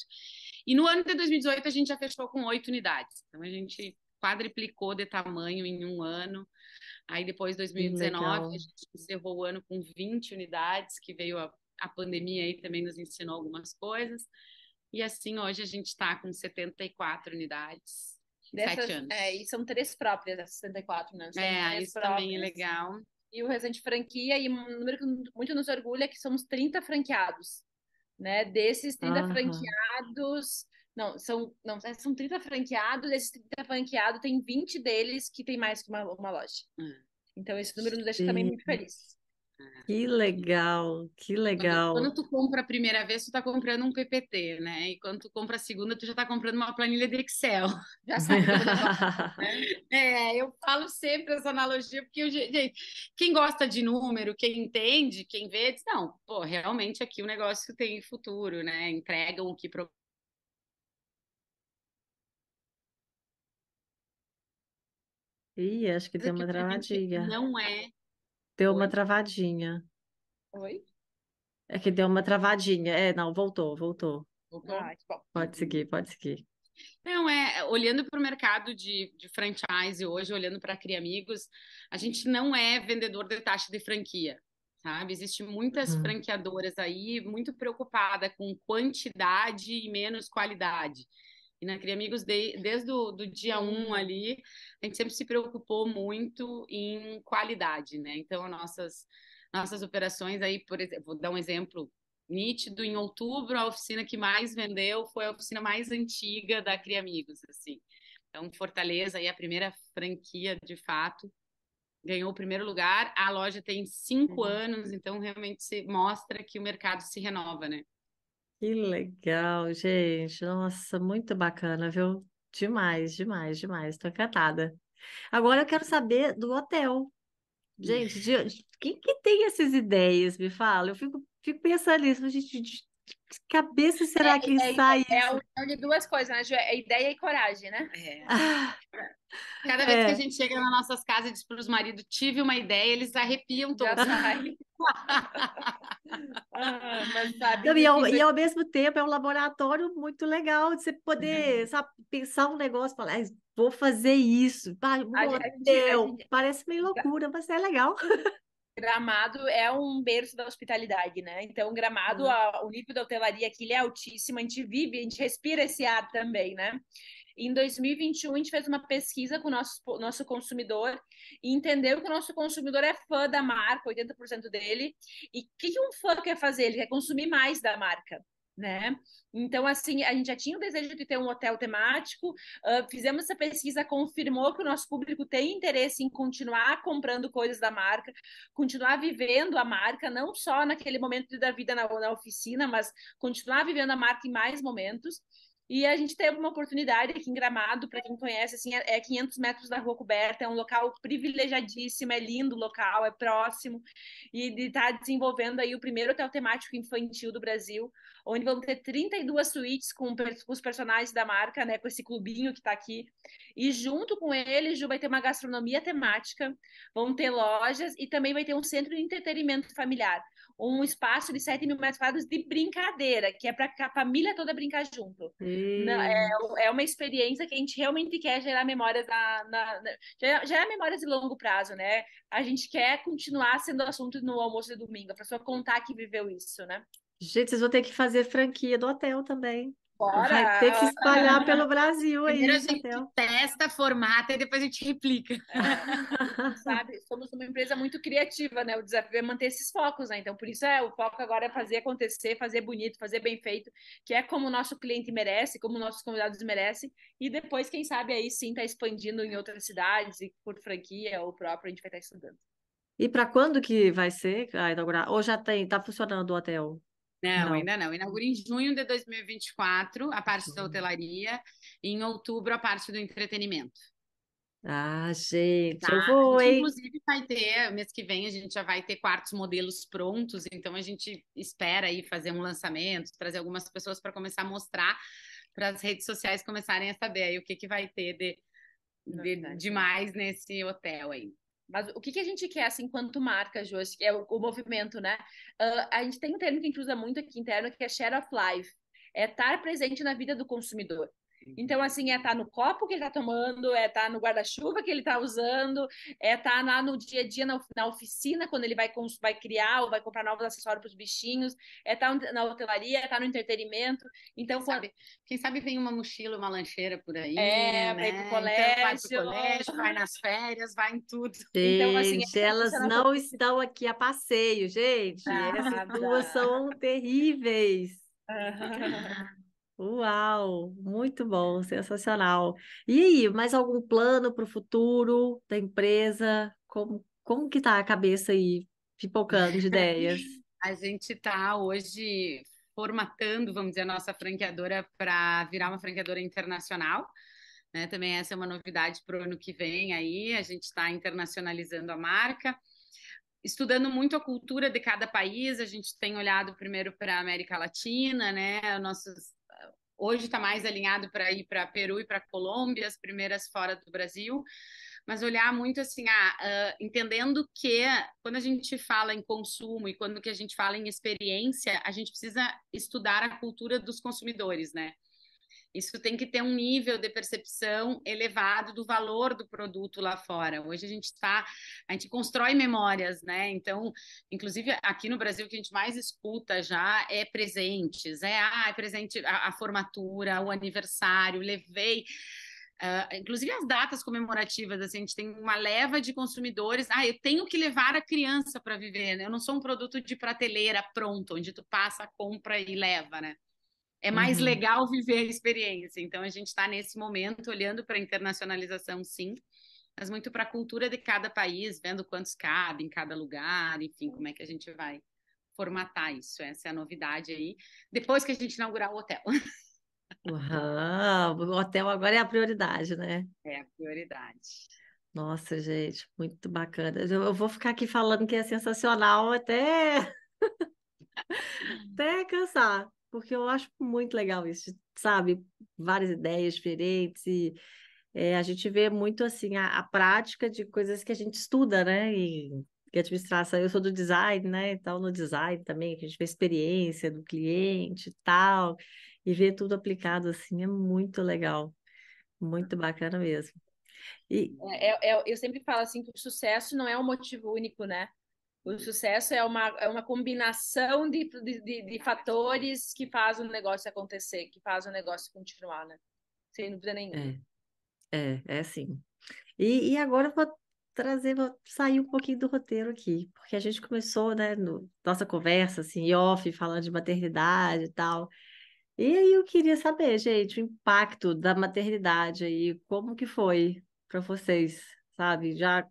Speaker 3: E no ano de 2018 a gente já fechou com oito unidades. Então a gente quadriplicou de tamanho em um ano. Aí depois, 2019, Legal. a gente encerrou o ano com 20 unidades, que veio a, a pandemia aí também nos ensinou algumas coisas. E assim, hoje a gente está com 74 unidades.
Speaker 2: Dessas, sete anos. É, e são três próprias, essas 74, né? São
Speaker 3: é, isso próprias. também é legal.
Speaker 2: E o Resende Franquia, e um número que muito nos orgulha é que somos 30 franqueados. Né? Desses 30 uhum. franqueados, não, são, não, é, são 30 franqueados, esses 30 franqueados, tem 20 deles que tem mais que uma, uma loja. Hum. Então, esse número nos deixa Sim. também muito feliz.
Speaker 1: Que legal, que legal.
Speaker 3: Quando, quando, tu compra a primeira vez, tu tá comprando um PPT, né? E quando tu compra a segunda, tu já tá comprando uma planilha de Excel. Já sabe. é, eu falo sempre essa analogia, porque, eu, gente, quem gosta de número, quem entende, quem vê, diz, não, pô, realmente aqui o negócio tem futuro, né? Entregam o que
Speaker 1: Ih, acho que deu uma travadinha.
Speaker 3: não é.
Speaker 1: Deu uma travadinha.
Speaker 2: Oi?
Speaker 1: É que deu uma travadinha. É, não, voltou, voltou.
Speaker 2: Voltou? Ah, que bom.
Speaker 1: Pode seguir, pode seguir.
Speaker 3: Não, é, olhando para o mercado de, de franchise hoje, olhando para Cria Amigos, a gente não é vendedor de taxa de franquia, sabe? Existem muitas Uhum. franqueadoras aí muito preocupada com quantidade e menos qualidade. E na Cria Amigos, de, desde o do dia um ali, a gente sempre se preocupou muito em qualidade, né? Então, nossas, nossas operações aí, por exemplo, vou dar um exemplo nítido, em outubro, a oficina que mais vendeu foi a oficina mais antiga da Cria Amigos, assim. Então, Fortaleza, aí a primeira franquia, de fato, ganhou o primeiro lugar. A loja tem cinco uhum. anos, então realmente se mostra que o mercado se renova, né?
Speaker 1: Que legal, gente. Nossa, muito bacana, viu? Demais, demais, demais. Estou encantada. Agora eu quero saber do hotel. Gente, de, quem que tem essas ideias? Me fala. Eu fico, fico pensando nisso. Gente, de, cabeça será que
Speaker 2: é,
Speaker 1: sai
Speaker 2: é, é a união de duas coisas, né, Ju? É ideia e coragem, né?
Speaker 3: É. Ah, Cada vez que a é. gente chega nas nossas casas e diz para os maridos, tive uma ideia, eles arrepiam todos.
Speaker 2: Ah, mas sabe
Speaker 1: Não, e, ao, e ao mesmo tempo é um laboratório muito legal de você poder, sabe, pensar um negócio, falar, "Ai, vou fazer isso, pá, um
Speaker 2: A gente- a
Speaker 1: hotel.
Speaker 2: gente-
Speaker 1: Parece meio loucura, mas é legal.
Speaker 2: Gramado é um berço da hospitalidade, né? Então, Gramado,
Speaker 1: Uhum.
Speaker 2: a- o nível da hotelaria aqui ele é altíssimo, a gente vive, a gente respira esse ar também, né? Em 2021, a gente fez uma pesquisa com o nosso, nosso consumidor e entendeu que o nosso consumidor é fã da marca, 80% dele. E o que, que um fã quer fazer? Ele quer consumir mais da marca né? Então, assim, a gente já tinha o desejo de ter um hotel temático, uh, fizemos essa pesquisa, confirmou que o nosso público tem interesse em continuar comprando coisas da marca, continuar vivendo a marca, não só naquele momento da vida na, na oficina, mas continuar vivendo a marca em mais momentos. E a gente teve uma oportunidade aqui em Gramado, para quem conhece, assim, é 500 metros da Rua Coberta, é um local privilegiadíssimo, é lindo o local, é próximo, e de estar tá desenvolvendo aí o primeiro hotel temático infantil do Brasil, onde vão ter 32 suítes com, com os personagens da marca, né, com esse clubinho que está aqui. E junto com ele, Ju, vai ter uma gastronomia temática, vão ter lojas e também vai ter um centro de entretenimento familiar um espaço de 7 mil metros quadrados de brincadeira, que é para a família toda brincar junto. É, é uma experiência que a gente realmente quer gerar memórias na, na, na gerar, gerar, memórias de longo prazo, né? A gente quer continuar sendo assunto no almoço de domingo, a pessoa contar que viveu isso, né?
Speaker 1: Gente, vocês vão ter que fazer franquia do hotel também. Bora. Vai ter que espalhar pelo Brasil aí.
Speaker 3: Primeiro a gente testa, formata e depois a gente replica.
Speaker 2: Sabe, somos uma empresa muito criativa, né? O desafio é manter esses focos, né? Então, por isso é o foco agora é fazer acontecer, fazer bonito, fazer bem feito, que é como o nosso cliente merece, como nossos convidados merecem. E depois, quem sabe, aí sim tá expandindo em outras cidades e por franquia ou próprio, a gente vai estar tá estudando.
Speaker 1: E para quando que vai ser a inaugurar? Ou já tem, tá funcionando o hotel?
Speaker 3: Não, não, ainda não. Inaugura em junho de 2024 a parte uhum. da hotelaria e em outubro a parte do entretenimento.
Speaker 1: Ah, gente, tá? eu vou,
Speaker 3: hein? Inclusive vai ter, mês que vem a gente já vai ter quartos modelos prontos, então a gente espera aí fazer um lançamento, trazer algumas pessoas para começar a mostrar para as redes sociais começarem a saber aí o que, que vai ter de, de, de mais nesse hotel aí.
Speaker 2: Mas o que, que a gente quer, assim, enquanto marca, Jô? que é o, o movimento, né? Uh, a gente tem um termo que a gente usa muito aqui interno, que é share of life. É estar presente na vida do consumidor. Então, assim, é estar tá no copo que ele está tomando, é estar tá no guarda-chuva que ele está usando, é estar tá lá no dia a dia na, na oficina, quando ele vai, vai criar ou vai comprar novos acessórios para os bichinhos, é estar na hotelaria, é estar no entretenimento. Então,
Speaker 3: quem, quando... sabe, quem sabe vem uma mochila, uma lancheira por aí.
Speaker 2: É,
Speaker 3: né?
Speaker 2: para ir para o colégio. Então,
Speaker 3: vai para o colégio, vai nas férias, vai em tudo.
Speaker 1: Gente, então, assim, é elas não estão aqui a passeio, gente. Ah, Essas duas são terríveis. Uau, muito bom, sensacional. E aí, mais algum plano para o futuro da empresa? Como, como que tá a cabeça aí, pipocando de ideias?
Speaker 3: A gente está hoje formatando, vamos dizer, a nossa franqueadora para virar uma franqueadora internacional. Né? Também essa é uma novidade para o ano que vem aí. A gente está internacionalizando a marca estudando muito a cultura de cada país, a gente tem olhado primeiro para a América Latina, né? Nossos Hoje está mais alinhado para ir para Peru e para Colômbia, as primeiras fora do Brasil, mas olhar muito assim, ah, uh, entendendo que quando a gente fala em consumo e quando que a gente fala em experiência, a gente precisa estudar a cultura dos consumidores, né? Isso tem que ter um nível de percepção elevado do valor do produto lá fora. Hoje a gente está, a gente constrói memórias, né? Então, inclusive aqui no Brasil, o que a gente mais escuta já é presentes, é, ah, é presente a, a formatura, o aniversário, levei. Uh, inclusive as datas comemorativas, assim, a gente tem uma leva de consumidores. Ah, eu tenho que levar a criança para viver, né? Eu não sou um produto de prateleira pronto, onde tu passa, compra e leva, né? É mais uhum. legal viver a experiência. Então, a gente está nesse momento olhando para a internacionalização, sim, mas muito para a cultura de cada país, vendo quantos cabe em cada lugar, enfim, como é que a gente vai formatar isso. Essa é a novidade aí, depois que a gente inaugurar o hotel.
Speaker 1: Uhum, o hotel agora é a prioridade, né?
Speaker 3: É a prioridade.
Speaker 1: Nossa, gente, muito bacana. Eu vou ficar aqui falando que é sensacional até até cansar porque eu acho muito legal isso, sabe? Várias ideias diferentes e é, a gente vê muito assim a, a, prática de coisas que a gente estuda, né? E, e administração, eu sou do design, né? Então, no design também, que a gente vê experiência do cliente e tal, e ver tudo aplicado assim é muito legal, muito bacana mesmo.
Speaker 2: E... É, é, eu sempre falo assim que o sucesso não é um motivo único, né? O sucesso é uma, é uma combinação de, de, de, fatores que faz o negócio acontecer, que faz o negócio continuar, né? Sem dúvida nenhuma.
Speaker 1: É, é, é sim. E, e agora eu vou trazer, vou sair um pouquinho do roteiro aqui, porque a gente começou, né, no, nossa conversa, assim, off, falando de maternidade e tal. E aí eu queria saber, gente, o impacto da maternidade aí, como que foi para vocês, sabe? Já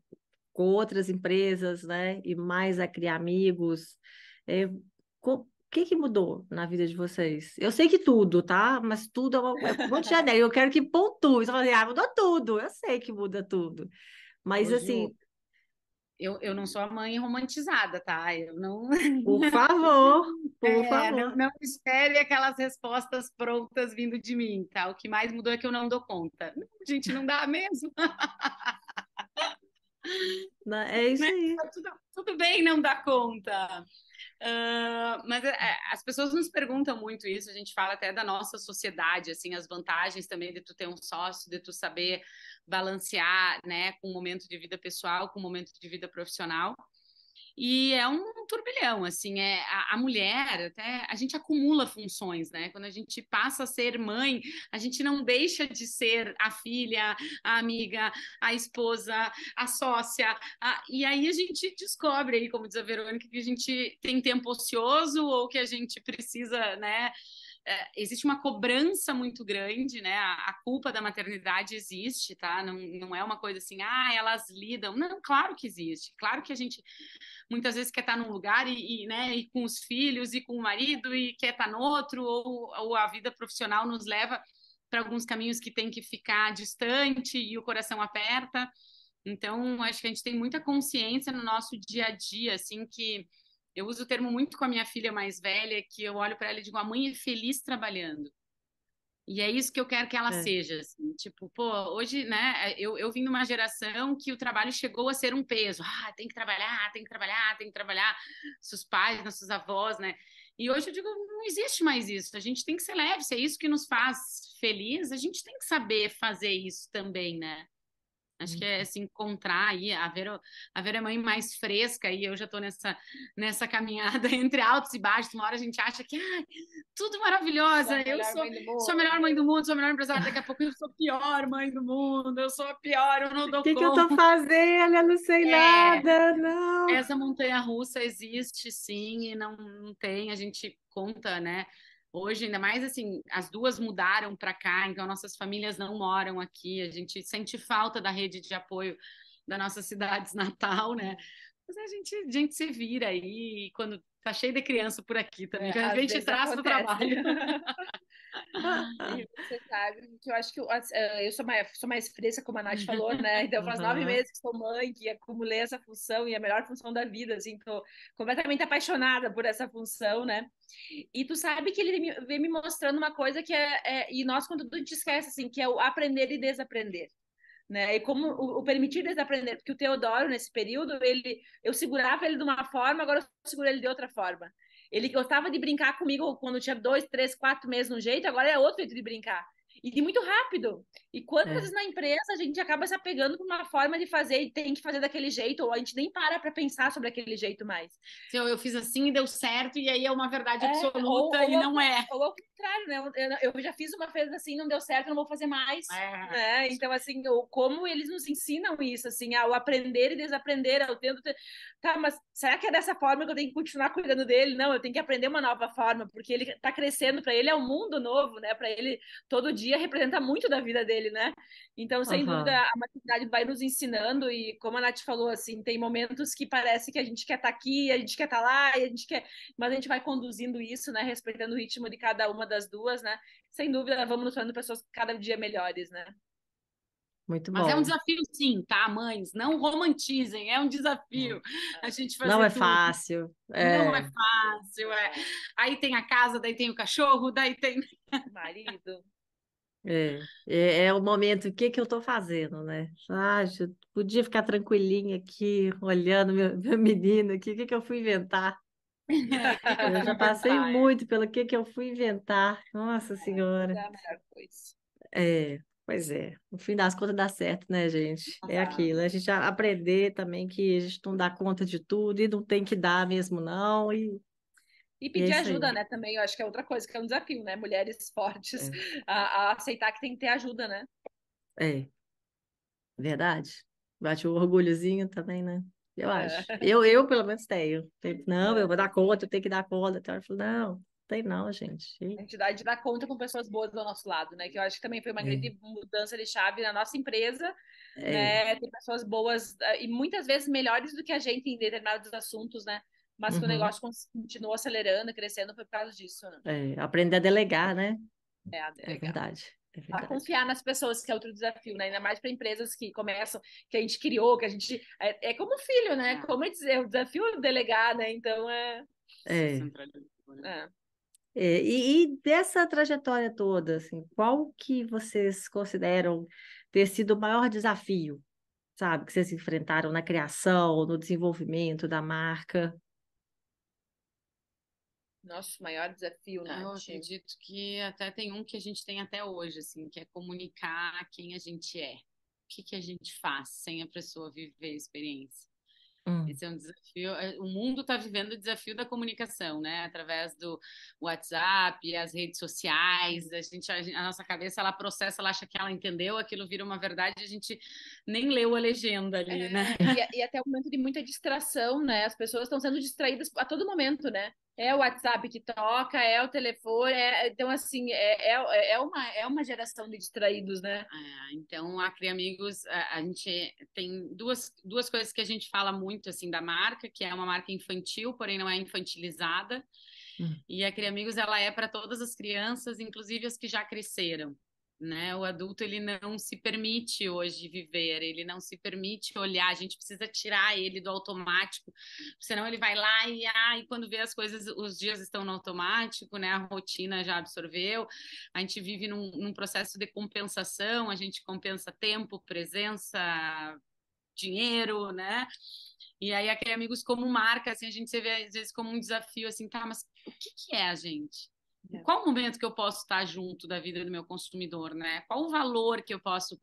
Speaker 1: com outras empresas, né? E mais a criar amigos. É, que que mudou na vida de vocês? Eu sei que tudo, tá? Mas tudo é, uma, é um monte de ideia. Eu quero que pontue. Você fala assim, ah, mudou tudo. Eu sei que muda tudo. Mas, Ô, assim... Ju,
Speaker 3: eu, eu não sou a mãe romantizada, tá? Eu não...
Speaker 1: Por favor, por é, favor.
Speaker 3: Não, não espere aquelas respostas prontas vindo de mim, tá? O que mais mudou é que eu não dou conta. A gente, não dá mesmo.
Speaker 1: É isso aí.
Speaker 3: Tudo, tudo bem não dar conta. Uh, mas é, as pessoas nos perguntam muito isso, a gente fala até da nossa sociedade, assim, as vantagens também de tu ter um sócio, de tu saber balancear, né, com o momento de vida pessoal, com o momento de vida profissional. E é um turbilhão, assim, é a, a, mulher, até a gente acumula funções, né? Quando a gente passa a ser mãe, a gente não deixa de ser a filha, a amiga, a esposa, a sócia. A, e aí a gente descobre aí, como diz a Verônica, que a gente tem tempo ocioso ou que a gente precisa, né? É, existe uma cobrança muito grande, né? A, a, culpa da maternidade existe, tá? Não, não é uma coisa assim, ah, elas lidam. Não, claro que existe. Claro que a gente muitas vezes quer estar num lugar e, e né, e com os filhos e com o marido e quer estar no outro, ou, ou a vida profissional nos leva para alguns caminhos que tem que ficar distante e o coração aperta. Então, acho que a gente tem muita consciência no nosso dia a dia, assim, que eu uso o termo muito com a minha filha mais velha, que eu olho para ela e digo: a mãe é feliz trabalhando. E é isso que eu quero que ela é. seja. Assim. Tipo, pô, hoje, né, eu, eu vim numa geração que o trabalho chegou a ser um peso. Ah, tem que trabalhar, tem que trabalhar, tem que trabalhar. Seus pais, nossos avós, né? E hoje eu digo, não existe mais isso. A gente tem que ser leve. Se é isso que nos faz feliz, a gente tem que saber fazer isso também, né? Acho que é uhum. se encontrar aí, a Vera, a Vera é mãe mais fresca e eu já estou nessa, nessa caminhada entre altos e baixos. Uma hora a gente acha que ah, tudo maravilhosa, eu sou, sou a melhor mãe do mundo, sou a melhor empresária, daqui a pouco eu sou a pior mãe do mundo, eu sou a pior, eu não dou
Speaker 1: O que, que eu tô fazendo? Eu não sei é, nada, não.
Speaker 3: Essa montanha russa existe sim e não, não tem, a gente conta, né? Hoje, ainda mais assim, as duas mudaram para cá, então nossas famílias não moram aqui, a gente sente falta da rede de apoio da nossa cidade natal, né? Mas a gente, a gente se vira aí quando tá cheio de criança por aqui também, é, a gente traz do trabalho.
Speaker 2: você sabe que eu acho que eu, eh, eu sou, mais, sou mais fresca, como a Nath falou, né? Então, faz uhum. nove meses que sou mãe, que acumulei essa função e a melhor função da vida, assim, tô completamente apaixonada por essa função, né? E tu sabe que ele vem me mostrando uma coisa que é, é e nós, quando a gente esquece, assim, que é o aprender e desaprender. Né? E como o, o permitir desaprender, porque o Teodoro, nesse período, ele, eu segurava ele de uma forma, agora eu seguro ele de outra forma. Ele gostava de brincar comigo quando tinha dois, três, quatro meses no jeito, agora é outro jeito de brincar. E de muito rápido. E quantas é. vezes na empresa a gente acaba se apegando com uma forma de fazer e tem que fazer daquele jeito, ou a gente nem para para pensar sobre aquele jeito mais.
Speaker 3: Eu, eu fiz assim e deu certo, e aí é uma verdade é, absoluta ou, e ou, não é.
Speaker 2: Ou ao contrário, né? Eu, eu, já fiz uma vez assim, não deu certo, não vou fazer mais. É. Né? Então, assim, eu, como eles nos ensinam isso, assim, ao aprender e desaprender, ao tendo. Tá, mas será que é dessa forma que eu tenho que continuar cuidando dele? Não, eu tenho que aprender uma nova forma, porque ele está crescendo, para ele é um mundo novo, né? Para ele, todo dia representa muito da vida dele, né? Então, sem uhum. dúvida, a maternidade vai nos ensinando, e como a Nath falou, assim, tem momentos que parece que a gente quer estar tá aqui, a gente quer estar tá lá, e a gente quer. Mas a gente vai conduzindo isso, né? Respeitando o ritmo de cada uma das duas, né? Sem dúvida, vamos nos tornando pessoas cada dia melhores, né?
Speaker 1: Muito
Speaker 3: bom. Mas é um desafio, sim, tá, mães? Não romantizem, é um desafio a gente fazer
Speaker 1: Não é
Speaker 3: tudo.
Speaker 1: fácil.
Speaker 3: É... Não é fácil, é. Aí tem a casa, daí tem o cachorro, daí tem...
Speaker 2: Marido.
Speaker 1: É, é, é, o momento, o que que eu estou fazendo, né? Ah, eu podia ficar tranquilinha aqui, olhando meu, meu menino aqui, o que que eu fui inventar? Eu já passei muito pelo que que eu fui inventar, nossa senhora. É, Pois é, no fim das contas dá certo, né, gente? É aquilo, a gente aprender também que a gente não dá conta de tudo e não tem que dar mesmo, não. E,
Speaker 2: e pedir é ajuda, aí. né? Também, eu acho que é outra coisa que é um desafio, né? Mulheres fortes é. a, a, aceitar que tem que ter ajuda, né?
Speaker 1: É, verdade. Bate o orgulhozinho também, né? Eu é. acho. Eu, eu, pelo menos, tenho. Não, eu vou dar conta, eu tenho que dar conta. Então, eu falo, não, tem não, gente.
Speaker 2: A entidade dá conta com pessoas boas do nosso lado, né? Que eu acho que também foi uma é. grande mudança de chave na nossa empresa, é. né? Ter pessoas boas eh, e muitas vezes melhores do que a gente em determinados assuntos, né? Mas que o negócio continuou acelerando, crescendo, foi por causa disso, né?
Speaker 1: É, aprender a delegar, né?
Speaker 2: É, a
Speaker 1: É
Speaker 2: delegar.
Speaker 1: verdade. É
Speaker 2: A confiar nas pessoas, que é outro desafio, né? Ainda mais para empresas que começam, que a gente criou, que a gente. É, é como filho, né?
Speaker 3: É.
Speaker 2: Como dizer, o desafio é delegar, né? Então é.
Speaker 1: É.
Speaker 3: Né?
Speaker 2: é.
Speaker 1: É, e, e dessa trajetória toda, assim, qual que vocês consideram ter sido o maior desafio, sabe, que vocês enfrentaram na criação, no desenvolvimento da marca?
Speaker 2: Nosso maior desafio,
Speaker 3: Eu
Speaker 2: Nath.
Speaker 3: acredito que até tem um que a gente tem até hoje, assim, que é comunicar quem a gente é. O que que a gente faz sem a pessoa viver a experiência.
Speaker 1: Hum,
Speaker 3: Esse é um desafio. é, O mundo está vivendo o desafio da comunicação, né? Através do WhatsApp, as redes sociais. A gente, a, nossa cabeça, ela processa, ela acha que ela entendeu, aquilo vira uma verdade, a gente nem leu a legenda ali, né?
Speaker 2: E, e até o momento de muita distração, né? As pessoas estão sendo distraídas a todo momento, né? É o WhatsApp que toca, é o telefone, é- então assim, é, é, é, uma, é uma geração de distraídos, né?
Speaker 3: É, então, a Cria Amigos, a, a gente tem duas, duas coisas que a gente fala muito, assim, da marca, que é uma marca infantil, porém não é infantilizada.
Speaker 1: Hum.
Speaker 3: E a Cria Amigos, ela é para todas as crianças, inclusive as que já cresceram, né? O adulto, ele não se permite hoje viver, ele não se permite olhar, a gente precisa tirar ele do automático, senão ele vai lá e, ah, e quando vê as coisas, os dias estão no automático, né? A rotina já absorveu, a gente vive num, num processo de compensação, a gente compensa tempo, presença, dinheiro, né? E aí, aquele amigos como marca, assim, a gente se vê às vezes como um desafio, assim, tá, mas o que que é a gente?
Speaker 2: É.
Speaker 3: Qual momento que eu posso estar junto da vida do meu consumidor, né? Qual o valor que eu posso...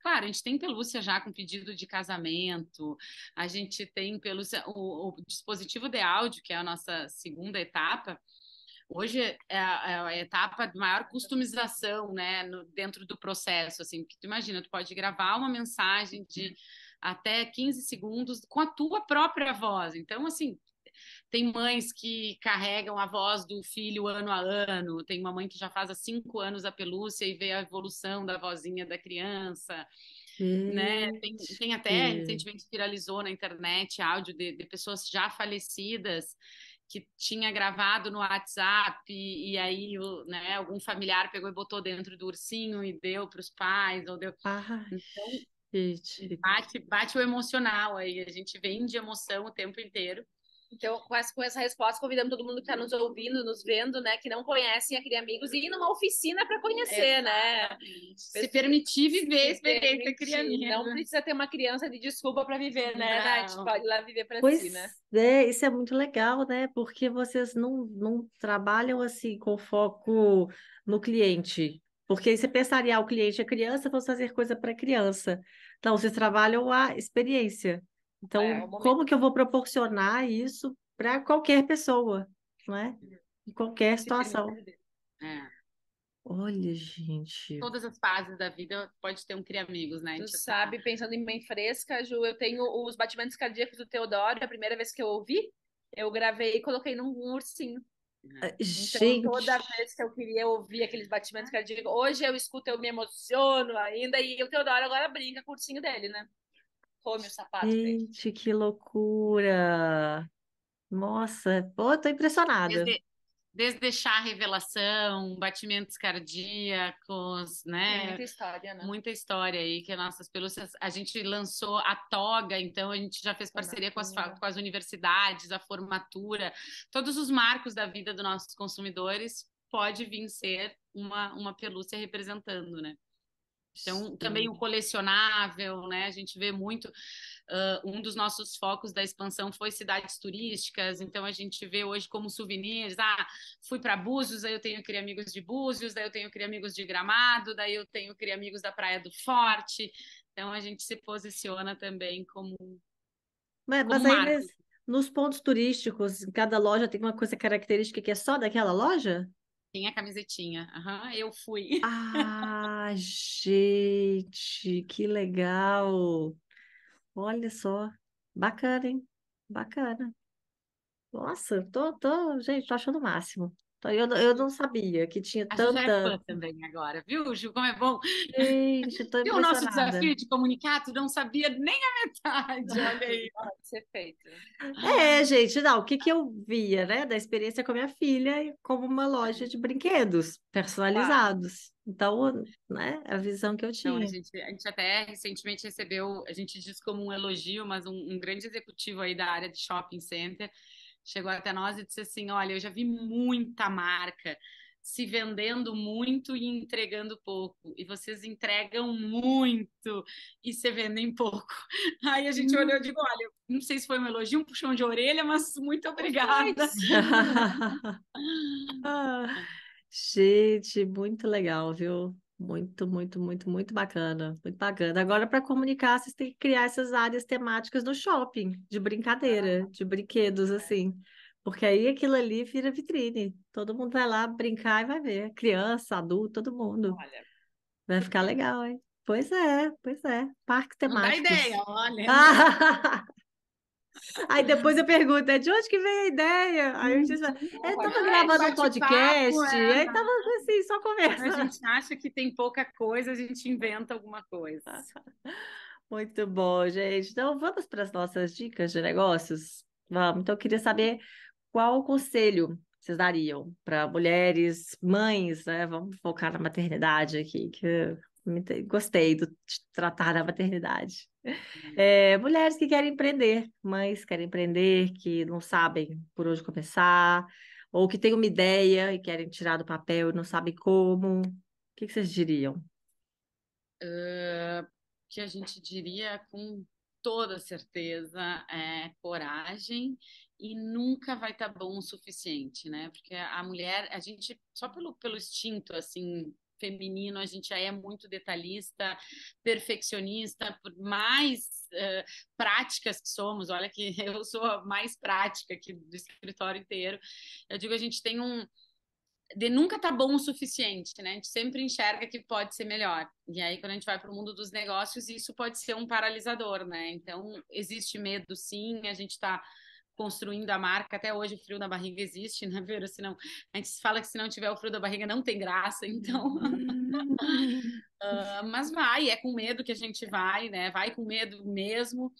Speaker 3: Claro, a gente tem pelúcia já com pedido de casamento, a gente tem pelúcia... O, o dispositivo de áudio, que é a nossa segunda etapa, Hoje é a, é a etapa de maior customização, né, no- dentro do processo, assim, porque tu imagina, tu pode gravar uma mensagem de até 15 segundos com a tua própria voz. Então, assim, tem mães que carregam a voz do filho ano a ano, tem uma mãe que já faz há cinco anos a pelúcia e vê a evolução da vozinha da criança né? Tem, tem até, recentemente viralizou na internet áudio de, de pessoas já falecidas que tinha gravado no WhatsApp e, e aí né, algum familiar pegou e botou dentro do ursinho e deu para os pais, ou deu.
Speaker 1: Ah,
Speaker 3: Então,
Speaker 1: gente.
Speaker 3: bate, bate o emocional aí, a gente vende emoção o tempo inteiro.
Speaker 2: Então, com essa, com essa resposta, convidamos todo mundo que está nos ouvindo, nos vendo, né, que não conhecem a Cria Amigos, e ir numa oficina para conhecer, né?
Speaker 3: Se permitir viver a experiência criança.
Speaker 2: Não precisa ter uma criança de desculpa para viver, né,
Speaker 3: Não.
Speaker 2: Nath? Pode ir lá viver para si, né?
Speaker 1: é, isso é muito legal, né? Porque vocês não, não trabalham assim com foco no cliente. Porque aí você pensaria, ah, o cliente é criança, vamos fazer coisa para criança. Não, vocês trabalham a experiência. Então,
Speaker 2: É, momento.
Speaker 1: como que eu vou proporcionar isso para qualquer pessoa, não é? Em qualquer situação.
Speaker 3: É.
Speaker 1: Olha, gente.
Speaker 3: Todas as fases da vida pode ter um cria amigos, né?
Speaker 2: Tu
Speaker 3: Tipo,
Speaker 2: sabe, pensando em bem fresca, Ju, eu tenho os batimentos cardíacos do Teodoro, a primeira vez que eu ouvi, eu gravei e coloquei num ursinho.
Speaker 1: Ah,
Speaker 2: Então,
Speaker 1: Gente,
Speaker 2: toda vez que eu queria ouvir aqueles batimentos cardíacos, hoje eu escuto, eu me emociono ainda, e o Teodoro agora brinca com o ursinho dele, né? Come o sapato dele.
Speaker 1: gente, que loucura. Nossa, pô, tô impressionada.
Speaker 3: Desde, desde deixar a revelação, batimentos cardíacos,
Speaker 2: Tem
Speaker 3: né?
Speaker 2: muita história, né?
Speaker 3: Muita história aí que nossas pelúcias. A gente lançou a toga, então a gente já fez parceria com as, com as universidades, a formatura, todos os marcos da vida dos nossos consumidores pode vir ser uma, uma pelúcia representando, né? Então, também o colecionável, né? A gente vê muito. ah, um dos nossos focos da expansão foi cidades turísticas, então a gente vê hoje como souvenirs. Ah, fui para Búzios, aí eu tenho Cria Amigos de Búzios, daí eu tenho Cria Amigos de Gramado, daí eu tenho Cria Amigos da Praia do Forte. Então a gente se posiciona também como.
Speaker 1: Mas,
Speaker 3: como
Speaker 1: mas aí, nes- nos pontos turísticos, cada loja tem uma coisa característica que é só daquela loja?
Speaker 3: Tem a camisetinha. Aham, eu fui.
Speaker 1: Ah, gente, que legal. Olha só. Bacana, hein? Bacana. Nossa, tô, tô, gente, tô achando o máximo. Então, eu, eu não sabia que tinha
Speaker 3: A
Speaker 1: tanta.
Speaker 3: Ju é fã também agora, viu, Ju? Como é bom.
Speaker 1: Gente, tô
Speaker 3: Viu o nosso desafio de comunicar? Tu não sabia nem a metade, olha aí.
Speaker 2: Pode ser feito.
Speaker 1: É, gente, não, o que que eu via, né, da experiência com a minha filha como uma loja de brinquedos personalizados. Então, né, a visão que eu
Speaker 3: Então,
Speaker 1: tinha.
Speaker 3: a gente, a gente até recentemente recebeu, a gente diz como um elogio, mas um, um grande executivo aí da área de shopping center chegou até nós e disse assim: Olha, eu já vi muita marca se vendendo muito e entregando pouco, e vocês entregam muito e se vendem pouco. Aí a gente olhou e digo: Olha, não sei se foi um elogio, um puxão de orelha, mas muito obrigada.
Speaker 1: Ah, Gente, muito legal, viu? Muito, muito, muito, muito bacana. Muito bacana. Agora, para comunicar, vocês têm que criar essas áreas temáticas no shopping, de brincadeira, de brinquedos, assim. Porque aí aquilo ali vira vitrine. Todo mundo vai lá brincar e vai ver. Criança, adulto, todo mundo.
Speaker 2: Olha,
Speaker 1: Vai ficar legal, hein? Pois é, pois é. Parques
Speaker 3: Não dá
Speaker 1: temáticos.
Speaker 3: ideia, olha.
Speaker 1: Aí depois eu pergunto, é de onde que veio a ideia? Aí eu disse, eu tava
Speaker 3: É,
Speaker 1: gravando um podcast,
Speaker 3: é.
Speaker 1: aí tava assim, só
Speaker 3: A
Speaker 1: conversa.
Speaker 3: gente acha que tem pouca coisa, a gente inventa alguma coisa.
Speaker 1: Muito bom, gente. Então vamos para as nossas dicas de negócios? Vamos. Então eu queria saber qual conselho vocês dariam para mulheres, mães, né? Vamos focar na maternidade aqui, que gostei do, de tratar da maternidade. É, mulheres que querem empreender, mães que querem empreender, que não sabem por onde começar, ou que têm uma ideia e querem tirar do papel e não sabem como. O que que vocês diriam?
Speaker 3: Ah, que a gente diria com toda certeza é coragem e nunca vai estar bom o suficiente, né? Porque a mulher, a gente, só pelo, pelo instinto, assim, feminino, a gente já é muito detalhista, perfeccionista, por mais eh, práticas que somos, olha que eu sou a mais prática aqui do escritório inteiro, eu digo, a gente tem um, de nunca tá bom o suficiente, né? A gente sempre enxerga que pode ser melhor. E aí, quando a gente vai para o mundo dos negócios, isso pode ser um paralisador, né? Então, existe medo, sim. A gente está construindo a marca. Até hoje, o frio na barriga existe, né, Vera? Senão, a gente fala que se não tiver o frio da barriga, não tem graça. Então, ah, mas vai, é com medo que a gente vai, né? Vai com medo mesmo.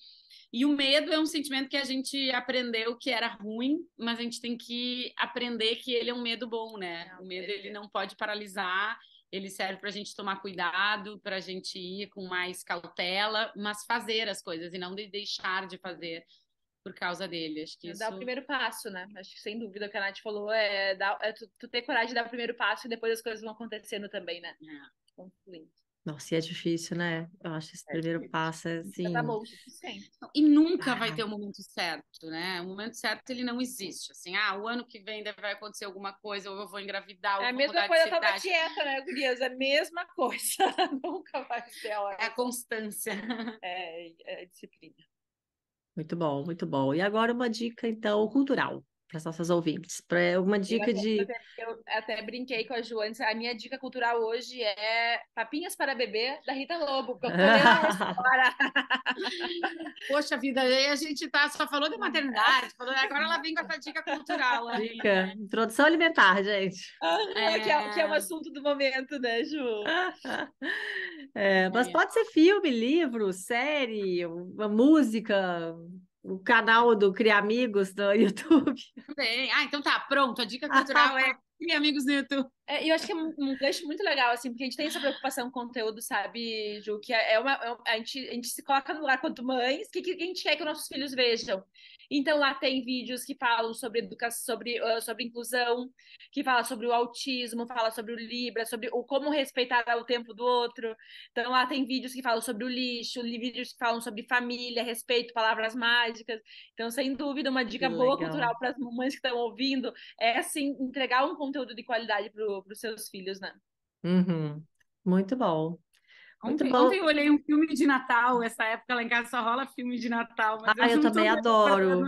Speaker 3: E o medo é um sentimento que a gente aprendeu que era ruim, mas a gente tem que aprender que ele é um medo bom, né? O medo ele não pode paralisar, ele serve para a gente tomar cuidado, para a gente ir com mais cautela, mas fazer as coisas e não de deixar de fazer por causa dele. Acho que
Speaker 2: é
Speaker 3: isso
Speaker 2: dar o primeiro passo, né? Acho que sem dúvida o que a Nath falou é, dar, é tu, tu ter coragem de dar o primeiro passo e depois as coisas vão acontecendo também, né?
Speaker 3: É.
Speaker 2: Concluindo.
Speaker 1: Nossa, e é difícil, né? Eu acho que esse
Speaker 2: É
Speaker 1: primeiro
Speaker 2: difícil.
Speaker 1: passo é assim.
Speaker 2: Tá bom o suficiente.
Speaker 3: E nunca vai
Speaker 1: Ah.
Speaker 3: ter o momento certo, né? O momento certo ele não existe. Assim, ah, o ano que vem deve vai acontecer alguma coisa, ou eu vou engravidar, ou
Speaker 2: É a
Speaker 3: vou
Speaker 2: mesma
Speaker 3: mudar de
Speaker 2: coisa, eu tava quieta, né, gurias? É a mesma coisa. Nunca vai ser a hora.
Speaker 3: É a constância.
Speaker 2: É, é disciplina.
Speaker 1: Muito bom, muito bom. E agora uma dica, então, cultural para as nossas ouvintes. Pra, uma dica
Speaker 2: Eu
Speaker 1: de.
Speaker 2: até, eu até brinquei com a Ju antes. A minha dica cultural hoje é Papinhas para Bebê, da Rita Lobo. porque eu agora.
Speaker 3: Poxa vida, aí a gente tá, só falou de maternidade, falou, agora ela vem com essa dica cultural. aí.
Speaker 1: Dica, introdução alimentar, gente.
Speaker 2: Que, é, que é o assunto do momento, né, Ju?
Speaker 1: É, mas
Speaker 3: É.
Speaker 1: pode ser filme, livro, série, uma música, o canal do Cria Amigos do YouTube.
Speaker 3: Também. Ah, então tá, pronto. A dica cultural é criar amigos no YouTube.
Speaker 2: É, e eu acho que é um, um gancho muito legal, assim, porque a gente tem essa preocupação com conteúdo, sabe, Ju? Que é uma. é um- a, gente, a gente se coloca no lugar quanto mães, o que, que a gente quer que os nossos filhos vejam? Então lá tem vídeos que falam sobre educação, sobre, ah, sobre inclusão, que fala sobre o autismo, fala sobre o Libra, sobre o como respeitar o tempo do outro. Então lá tem vídeos que falam sobre o lixo, li- vídeos que falam sobre família, respeito, palavras mágicas. Então, sem dúvida, uma dica
Speaker 1: Que
Speaker 2: boa
Speaker 1: legal.
Speaker 2: cultural para as mamães que estão ouvindo é assim entregar um conteúdo de qualidade para os seus filhos, né?
Speaker 1: Uhum. Muito bom.
Speaker 3: Ontem, ontem eu olhei um filme de Natal, essa época lá em casa só rola filme de Natal, mas
Speaker 1: Ah, eu
Speaker 3: tô
Speaker 1: também adoro.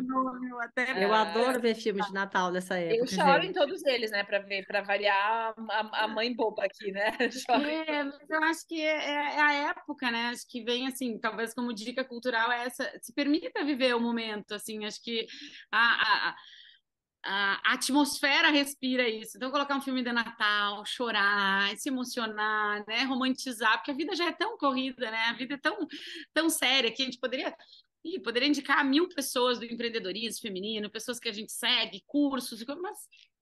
Speaker 3: eu até
Speaker 1: Eu adoro ver filmes de Natal nessa
Speaker 2: Eu
Speaker 1: época,
Speaker 2: choro em todos eles, né? Para ver, para variar a, a mãe boba aqui, né? Choro.
Speaker 3: É, mas eu acho que é, é a época, né? Acho que vem assim, talvez como dica cultural é essa, se permita viver o momento, assim, acho que a, a- a- a atmosfera respira isso. Então, colocar um filme de Natal, chorar, se emocionar, né? Romantizar, porque a vida já é tão corrida, né? A vida é tão, tão séria que a gente poderia. Ih, poderia indicar mil pessoas do empreendedorismo feminino, pessoas que a gente segue, cursos, mas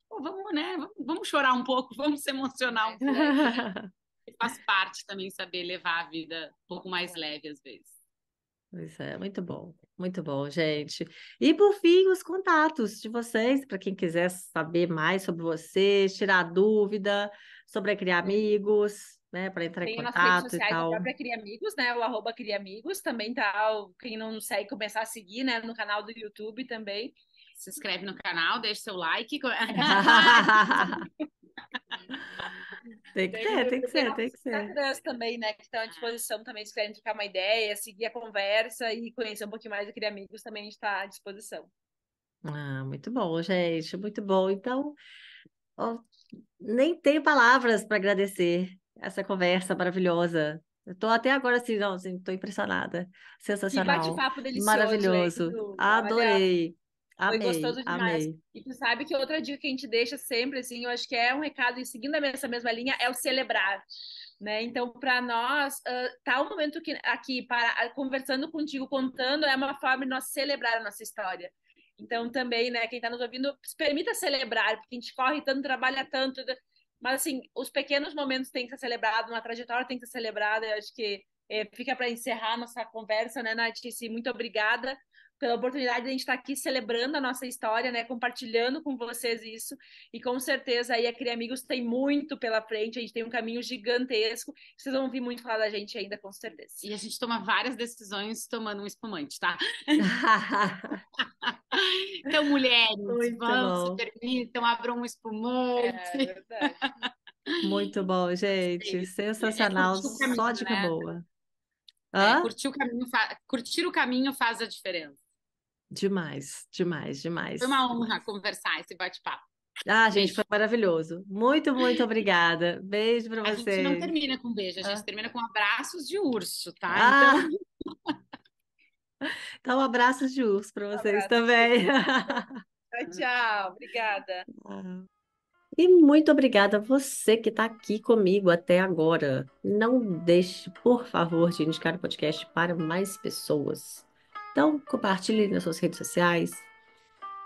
Speaker 3: pô, vamos, né? Vamos chorar um pouco, vamos se emocionar um pouco. Faz parte também saber levar a vida um pouco mais leve às vezes.
Speaker 1: Pois é, muito bom, muito bom, gente. E por fim, os contatos de vocês, para quem quiser saber mais sobre vocês, tirar dúvida sobre a Criar Amigos, né, para entrar
Speaker 2: Tem
Speaker 1: em
Speaker 2: nas redes
Speaker 1: contato e tal.
Speaker 2: própria Cria Amigos, né? O arroba Cria Amigos também tá. Quem não segue, começar a seguir, né? No canal do YouTube também.
Speaker 3: Se inscreve no canal, deixa seu like.
Speaker 1: Tem que ser, tem que ser, tem que ser.
Speaker 2: Também, né? Que estão à disposição também, se querem trocar uma ideia, seguir a conversa e conhecer um pouquinho mais Cria Amigos, também a gente está à disposição.
Speaker 1: Ah, muito bom, gente, muito bom. Então, ó, nem tenho palavras para agradecer essa conversa maravilhosa. Eu tô até agora assim, não, assim, tô impressionada.
Speaker 2: Que
Speaker 1: Sensacional.
Speaker 2: bate-papo delicioso,
Speaker 1: Maravilhoso. Adorei.
Speaker 2: Foi
Speaker 1: Amei,
Speaker 2: gostoso demais.
Speaker 1: amei.
Speaker 2: E tu sabe que outra dica que a gente deixa sempre, assim, eu acho que é um recado, e seguindo essa mesma linha, é o celebrar. Né? Então, para nós, uh, tá o momento que, aqui, para, conversando contigo, contando, é uma forma de nós celebrar a nossa história. Então, também, né, quem está nos ouvindo, se permita celebrar, porque a gente corre tanto, trabalha tanto, mas, assim, os pequenos momentos têm que ser celebrados, uma trajetória tem que ser celebrada, eu acho que é, fica para encerrar nossa conversa, né, Nath? Muito obrigada pela oportunidade de a gente estar aqui celebrando a nossa história, né, compartilhando com vocês isso, e com certeza aí a Cria Amigos tem muito pela frente, a gente tem um caminho gigantesco, vocês vão ouvir muito falar da gente ainda, com certeza.
Speaker 3: E a gente toma várias decisões tomando um espumante, tá? então, mulheres,
Speaker 1: Muito
Speaker 3: vão,
Speaker 1: bom.
Speaker 3: se permitam, abram um espumante.
Speaker 2: É verdade.
Speaker 1: Muito bom, gente.
Speaker 3: É,
Speaker 1: Sensacional.
Speaker 3: o caminho,
Speaker 1: Só dica
Speaker 3: né?
Speaker 1: boa.
Speaker 3: É, curtir, o caminho curtir o caminho faz a diferença.
Speaker 1: Demais, demais, demais.
Speaker 3: Foi uma honra conversar esse bate-papo.
Speaker 1: Ah, gente,
Speaker 3: Beijo.
Speaker 1: foi maravilhoso. Muito, muito obrigada. Beijo para
Speaker 3: A gente não
Speaker 1: vocês.
Speaker 3: termina com beijo, a gente
Speaker 1: Ah.
Speaker 3: termina com abraços de urso, tá?
Speaker 1: Ah,
Speaker 3: Então,
Speaker 1: então, um abraço de urso para vocês também.
Speaker 2: Tchau, tchau. Obrigada.
Speaker 1: E muito obrigada a você que está aqui comigo até agora. Não deixe, por favor, de indicar o podcast para mais pessoas. Então, compartilhe nas suas redes sociais,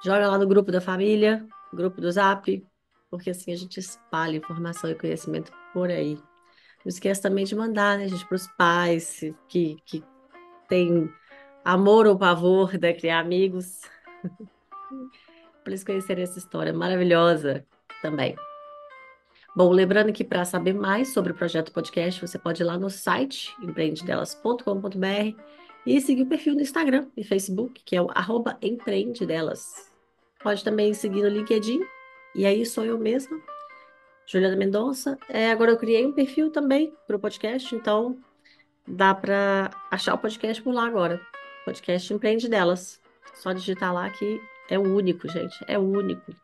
Speaker 1: joga lá no grupo da família, grupo do Zap, porque assim a gente espalha informação e conhecimento por aí. Não esqueça também de mandar, né, gente, para os pais que, que têm amor ou pavor de criar amigos, para eles conhecerem essa história maravilhosa também. Bom, lembrando que para saber mais sobre o projeto podcast, você pode ir lá no site empreendedelas.com.br e seguir o perfil no Instagram e Facebook, que é o arroba empreendedelas. Pode também seguir no LinkedIn, e aí sou eu mesma, Juliana Mendonça. É, agora eu criei um perfil também para o podcast, então dá para achar o podcast por lá agora. Podcast Empreende Delas. Só digitar lá que é o único, gente. É o único.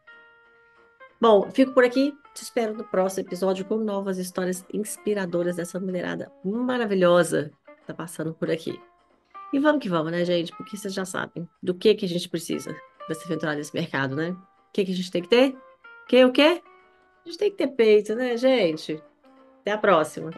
Speaker 1: Bom, fico por aqui. Te espero no próximo episódio com novas histórias inspiradoras dessa mulherada maravilhosa que tá passando por aqui. E vamos que vamos, né, gente? Porque vocês já sabem do que que a gente precisa para se aventurar nesse mercado, né? O que que a gente tem que ter? Que, o quê? A gente tem que ter peito, né, gente? Até a próxima.